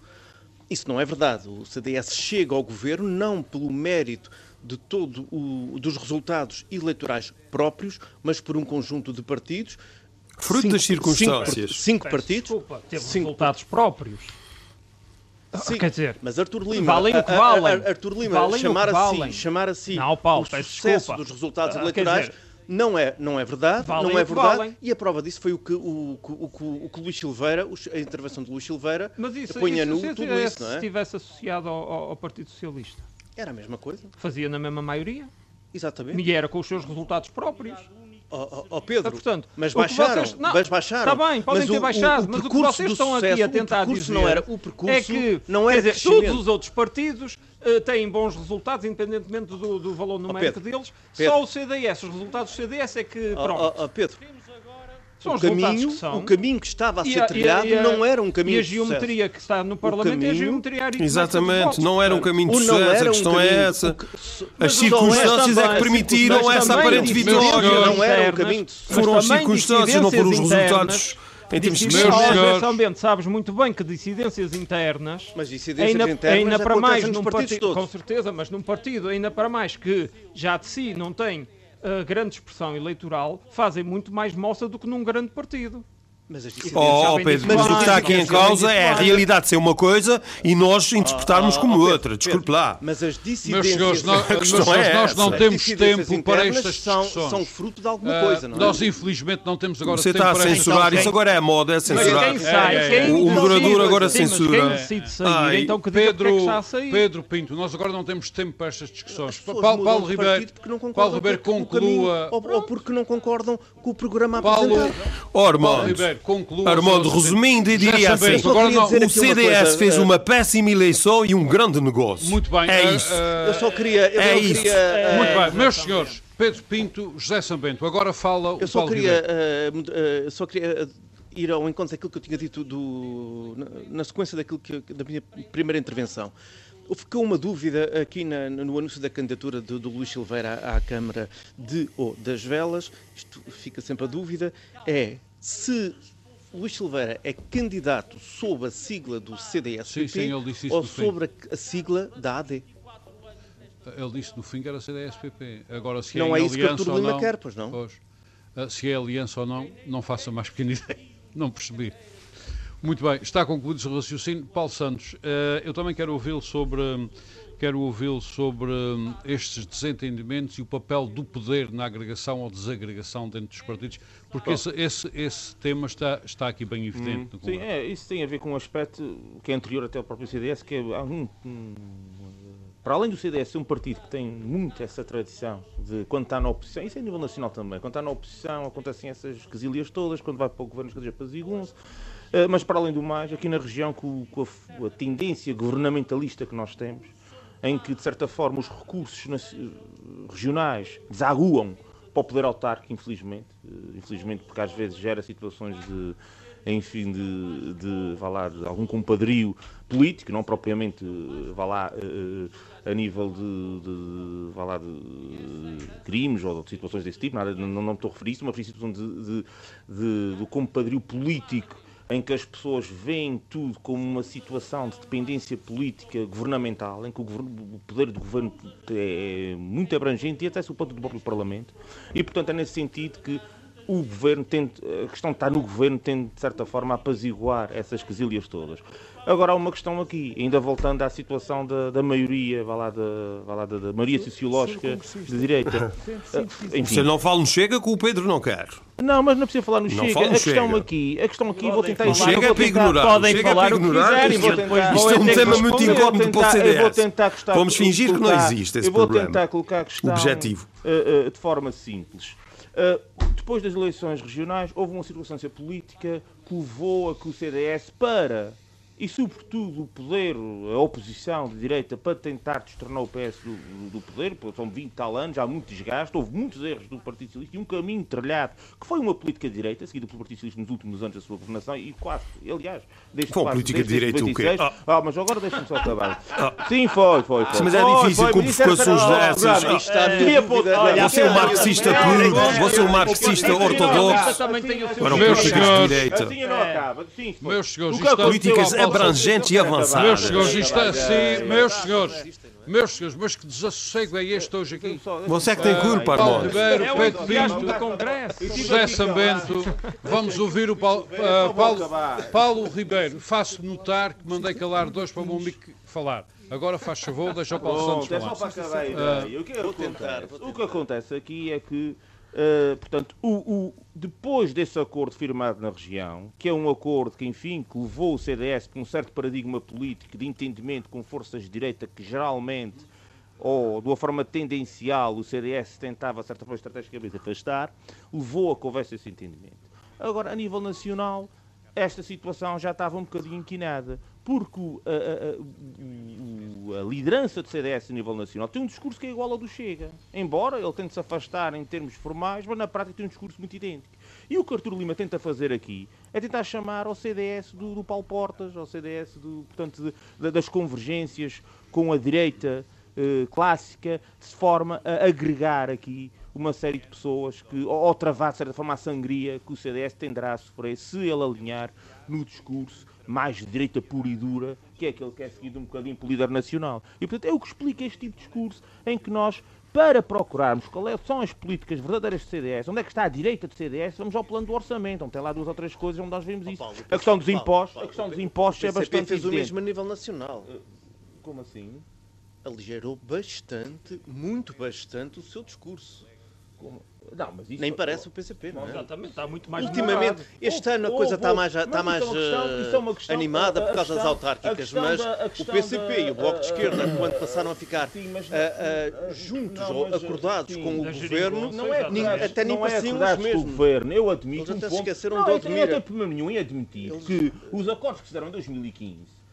isso não é verdade. O CDS chega ao governo não pelo mérito de todo o, dos resultados eleitorais próprios, mas por um conjunto de partidos. Fruto cinco, das circunstâncias. Cinco, cinco partidos. Desculpa, teve cinco, resultados próprios. Sim, Quer dizer, mas Artur Lima, valem o que valem. Artur Lima valem chamar, assim, chamar assim não, Paulo, o sucesso desculpa. dos resultados eleitorais dizer, não é, não é verdade, valem não é verdade. Valem. E a prova disso foi o que, o, o, o, o que Luís Silveira, a intervenção de Luís Silveira, mas isso, põe a nu tudo isso, não é? Se estivesse associado ao, ao Partido Socialista. Era a mesma coisa. Fazia na mesma maioria. Exatamente. E era com os seus resultados próprios. Oh, oh, oh Pedro, portanto, mas baixaram, vocês, não, mas baixaram. Está bem, podem mas ter o, baixado, o, mas o que vocês estão sucesso, aqui a tentar o dizer não era, o percurso é que não era dizer, todos os outros partidos uh, têm bons resultados, independentemente do, do valor numérico Pedro, deles. Pedro. Só o CDS, os resultados do CDS é que, pronto. Pedro, são o caminho, que são. o caminho que estava a ser a- trilhado e a- não era um caminho E a de geometria que está no Parlamento é a caminho- geometria aritmética Exatamente, não era um caminho de sucesso, era a um questão é caminho- essa. que- so- As circunstâncias é que permitiram essa aparente vitória. Não era um caminho de sucesso. Foram as circunstâncias, não foram os resultados em termos de Bento, sabes muito bem que dissidências internas Mas dissidências ainda, internas ainda para mais num partidos partido, todos. com certeza, mas num partido ainda para mais que já de si não tem grande expressão eleitoral, fazem muito mais moça do que num grande partido. Mas as dissidências Oh, oh, Pedro, mas o que está aqui em causa é a realidade ser uma coisa e nós interpretarmos Oh, como oh, Pedro, outra. Desculpe Pedro, lá. Mas as Meus dissidências, senhores, nós, [LAUGHS] A meus questão senhores, é nós não temos tempo para estas são, discussões. são fruto de alguma Ah, coisa, não é? Nós, infelizmente, não temos agora Você tempo está a censurar, discussões. isso agora é moda, é Mas censurar. quem sai, É, é, é. quem O moderador agora Sim, mas censura. Quem decide sair, Ai, então que diga porque é Pedro, que está a sair. Pedro Pinto, nós agora não temos tempo para estas discussões. Paulo, Paulo Ribeiro, Paulo Ribeiro com o caminho, conclua. ou, porque não concordam com o programa apresentado. Paulo Armando, Ribeiro, conclua. Armando, resumindo, eu diria assim: agora queria não- o CDS coisa, fez eh, uma péssima eleição e um grande negócio. Muito bem. É ah, isso. ah, Eu só queria. Eu É isso. queria eh, Muito bem, meus senhores, Pedro Pinto, José Sambento, agora fala o Eu só Paulo queria, eh, mud- eh, só queria eh, ir ao encontro daquilo que eu tinha dito do, na, na sequência daquilo que, da minha primeira intervenção. Ficou uma dúvida aqui na- no anúncio da candidatura do, do Luís Silveira à, à Câmara de ou das Velas. Isto fica sempre a dúvida. É se Luís Silveira é candidato sob a sigla do CDS-PP isso ou sobre a, a sigla da AD. Ele disse no fim que era CDS-PP. Agora, se Não é, é isso que Artur Lima não, quer, pois não? Ah, se é aliança ou não, não faça mais pequena ideia. [LAUGHS] Não percebi. Muito bem, está concluído o raciocínio. Paulo Santos, eh, eu também quero ouvi-lo sobre, quero ouvi-lo sobre hum, estes desentendimentos e o papel do poder na agregação ou desagregação dentro dos partidos, porque esse, esse, esse tema está, está aqui bem evidente. no Sim, é, isso tem a ver com um aspecto que é anterior até ao próprio CDS, que é um- um- para além do CDS ser um partido que tem muito essa tradição de quando está na oposição, isso é a nível nacional também, quando está na oposição acontecem essas quesilhas todas, quando vai para o governo as coisas apaziguam-se, Eh, mas para além do mais, aqui na região com, com a, a tendência governamentalista que nós temos, em que de certa forma os recursos naci- regionais desaguam para o poder autárquico, infelizmente, eh, infelizmente porque às vezes gera situações de, enfim, de, de, vá lá, de algum compadrio político, não propriamente, eh, vá lá, eh, a nível de, de, vá lá, de crimes ou de situações desse tipo, nada, não, não estou a referir isso, mas a situação de, de, de, do compadrio político em que as pessoas veem tudo como uma situação de dependência política governamental, em que o, governo- o poder do governo é muito abrangente e até ponto do próprio Parlamento. E, portanto, é nesse sentido que o governo tem, a questão estar no governo tem, de certa forma, a apaziguar essas quesilhas todas. Agora há uma questão aqui, ainda voltando à situação da, da maioria, vá lá, da, vá lá, da, da maioria sociológica de direita. Enfim, Você não fala no Chega que o Pedro não quer. não, mas não precisa falar no Não Chega. fala A questão Chega. aqui, a questão aqui, vou tentar O Chega eu é vou para tentar- ignorar. podem O Chega é falar para o que ignorar. quiserem, Isto- é um tema muito incómodo para o tentar- eu vou CDS. Vamos fingir que não existe esse Eu vou problema. tentar colocar a questão Objetivo. eh, eh, de forma simples. Eh, depois das eleições regionais, houve uma circunstância política que levou a que o CDS, para e, sobretudo, o poder, a oposição de direita para tentar destornar o PS do, do poder, são 20 tal anos, há muito desgaste, houve muitos erros do Partido Socialista e um caminho trilhado que foi uma política de direita, seguida pelo Partido Socialista nos últimos anos da sua governação e quase, aliás, desde Foi política de direita o quê? Ah. ah, mas agora deixa-me só acabar. Ah. Sim, foi, foi, foi. Mas é difícil com provocações dessas. Você é um marxista puro, você é um marxista ortodoxo. Agora, políticas de direita. Meus senhores, políticas abrangentes e avançadas. Meus senhores, isto é assim, meus senhores. Meus senhores, mas que desassossego é este hoje aqui? Você é que tem culpa, Paulo Ribeiro, é Pedro Pinto, José Sambento, vamos ouvir o Paulo, uh, Paulo, Paulo Ribeiro. Faço notar que mandei calar dois para o meu amigo falar. Agora faz favor, deixa o Paulo Santos falar. Só para acabar uh, o, que acontece, o que acontece aqui é que Uh, portanto, o, o, depois desse acordo firmado na região, que é um acordo que, enfim, que levou o CDS para um certo paradigma político de entendimento com forças de direita que geralmente, ou de uma forma tendencial, o CDS tentava, certa forma, estrategicamente afastar, levou a conversa esse entendimento. Agora, a nível nacional, esta situação já estava um bocadinho inquinada porque a, a, a, a, liderança do CDS a nível nacional tem um discurso que é igual ao do Chega. Embora ele tente se afastar em termos formais, mas na prática tem um discurso muito idêntico. E o que Artur Lima tenta fazer aqui é tentar chamar ao CDS do, do Paulo Portas, ao CDS do, portanto, de, de, das convergências com a direita eh, clássica, de forma a agregar aqui uma série de pessoas que, ou travar, de certa forma, a sangria que o CDS tenderá a sofrer se ele alinhar no discurso mais de direita pura e dura, que é aquele que é seguido um bocadinho pelo líder nacional. E, portanto, é o que explica este tipo de discurso em que nós, para procurarmos quais é, são as políticas verdadeiras do CDS, onde é que está a direita do CDS, vamos ao plano do orçamento, onde tem lá duas ou três coisas onde nós vemos isso. a questão dos impostos, a questão dos impostos é bastante fez o mesmo a nível nacional. Como assim? Aligerou bastante, muito bastante o seu discurso. Como? Não, mas isso, Nem parece o PCP, não é? Exatamente, está muito mais Ultimamente, este ano a coisa está mais, está mais uh, animada por causa das autárquicas, mas o PCP e o Bloco de Esquerda, quando passaram a ficar uh, uh, juntos ou acordados com o governo, não é, até nem pareciam os mesmos. Governo. Eu admito. Eles até se esqueceram de Odmira. Eu não tenho problema nenhum em admitir que os acordos que se deram em 2015 Uh,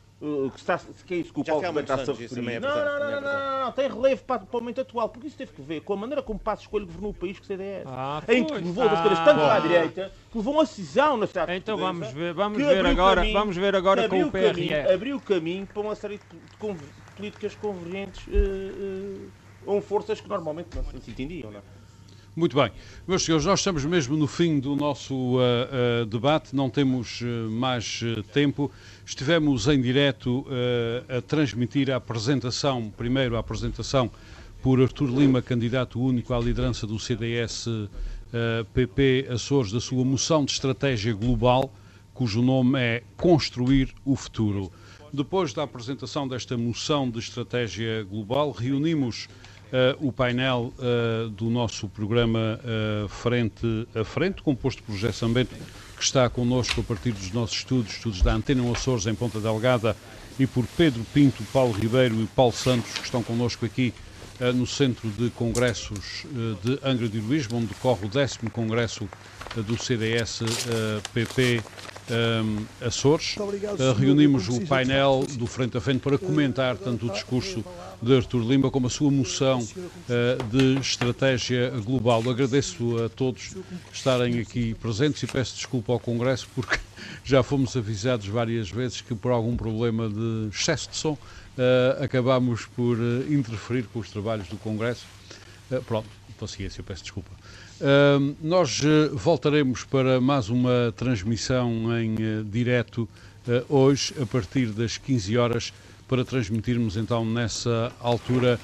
que, está, que é isso que o Paulo Ribeiro está a referir. É não, não, não, não, não, não, tem relevo para, para o momento atual, porque isso teve que ver com a maneira como Passo Escolho governou o país que o CDS. Ah, em que levou das coisas tanto à direita, que levou uma cisão na cidade Então vamos ver, vamos ver agora, caminho, vamos ver agora com o PRR. Caminho, abriu o caminho para uma série de, políticas convergentes uh, uh, com forças que normalmente não se entendiam, não é? Muito bem. Meus senhores, nós estamos mesmo no fim do nosso uh, uh, debate, não temos uh, mais tempo. Estivemos em direto a transmitir a apresentação, primeiro a apresentação por Artur Lima, candidato único à liderança do CDS-PP Açores, da sua moção de estratégia global, cujo nome é Construir o Futuro. Depois da apresentação desta moção de estratégia global, reunimos Uh, o painel uh, do nosso programa uh, Frente a Frente, composto por José Sambento, que está connosco a partir dos nossos estudos, estudos da Antena Açores em Ponta Delgada, e por Pedro Pinto, Paulo Ribeiro e Paulo Santos, que estão connosco aqui no Centro de Congressos de Angra de Heroísmo, onde decorre o décimo Congresso do CDS-PP um, Açores. Uh, reunimos o painel do Frente a Frente para comentar tanto o discurso de Artur Lima como a sua moção uh, de estratégia global. Agradeço a todos estarem aqui presentes e peço desculpa ao Congresso porque [LAUGHS] já fomos avisados várias vezes que por algum problema de excesso de som uh, acabámos por interferir com os trabalhos do Congresso. pronto, paciência, peço desculpa. Nós uh, voltaremos para mais uma transmissão em uh, direto uh, hoje, a partir das 15 horas, para transmitirmos então nessa altura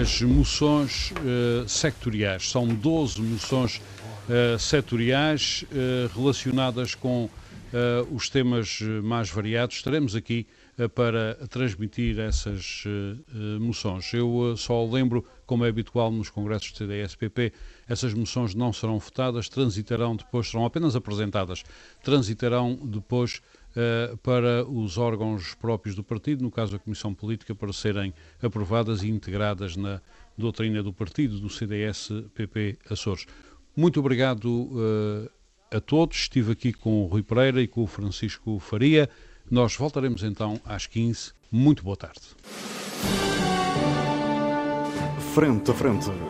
as moções sectoriais. São 12 moções setoriais relacionadas com os temas mais variados. Estaremos aqui para transmitir essas moções. Eu só lembro, como é habitual nos congressos do CDS-PP, essas moções não serão votadas, transitarão depois, serão apenas apresentadas, transitarão depois uh, para os órgãos próprios do partido, no caso a Comissão Política, para serem aprovadas e integradas na doutrina do partido, do CDS-PP Açores. Muito obrigado uh, a todos. Estive aqui com o Rui Pereira e com o Francisco Faria. Nós voltaremos então às 15. Muito boa tarde. Frente a frente.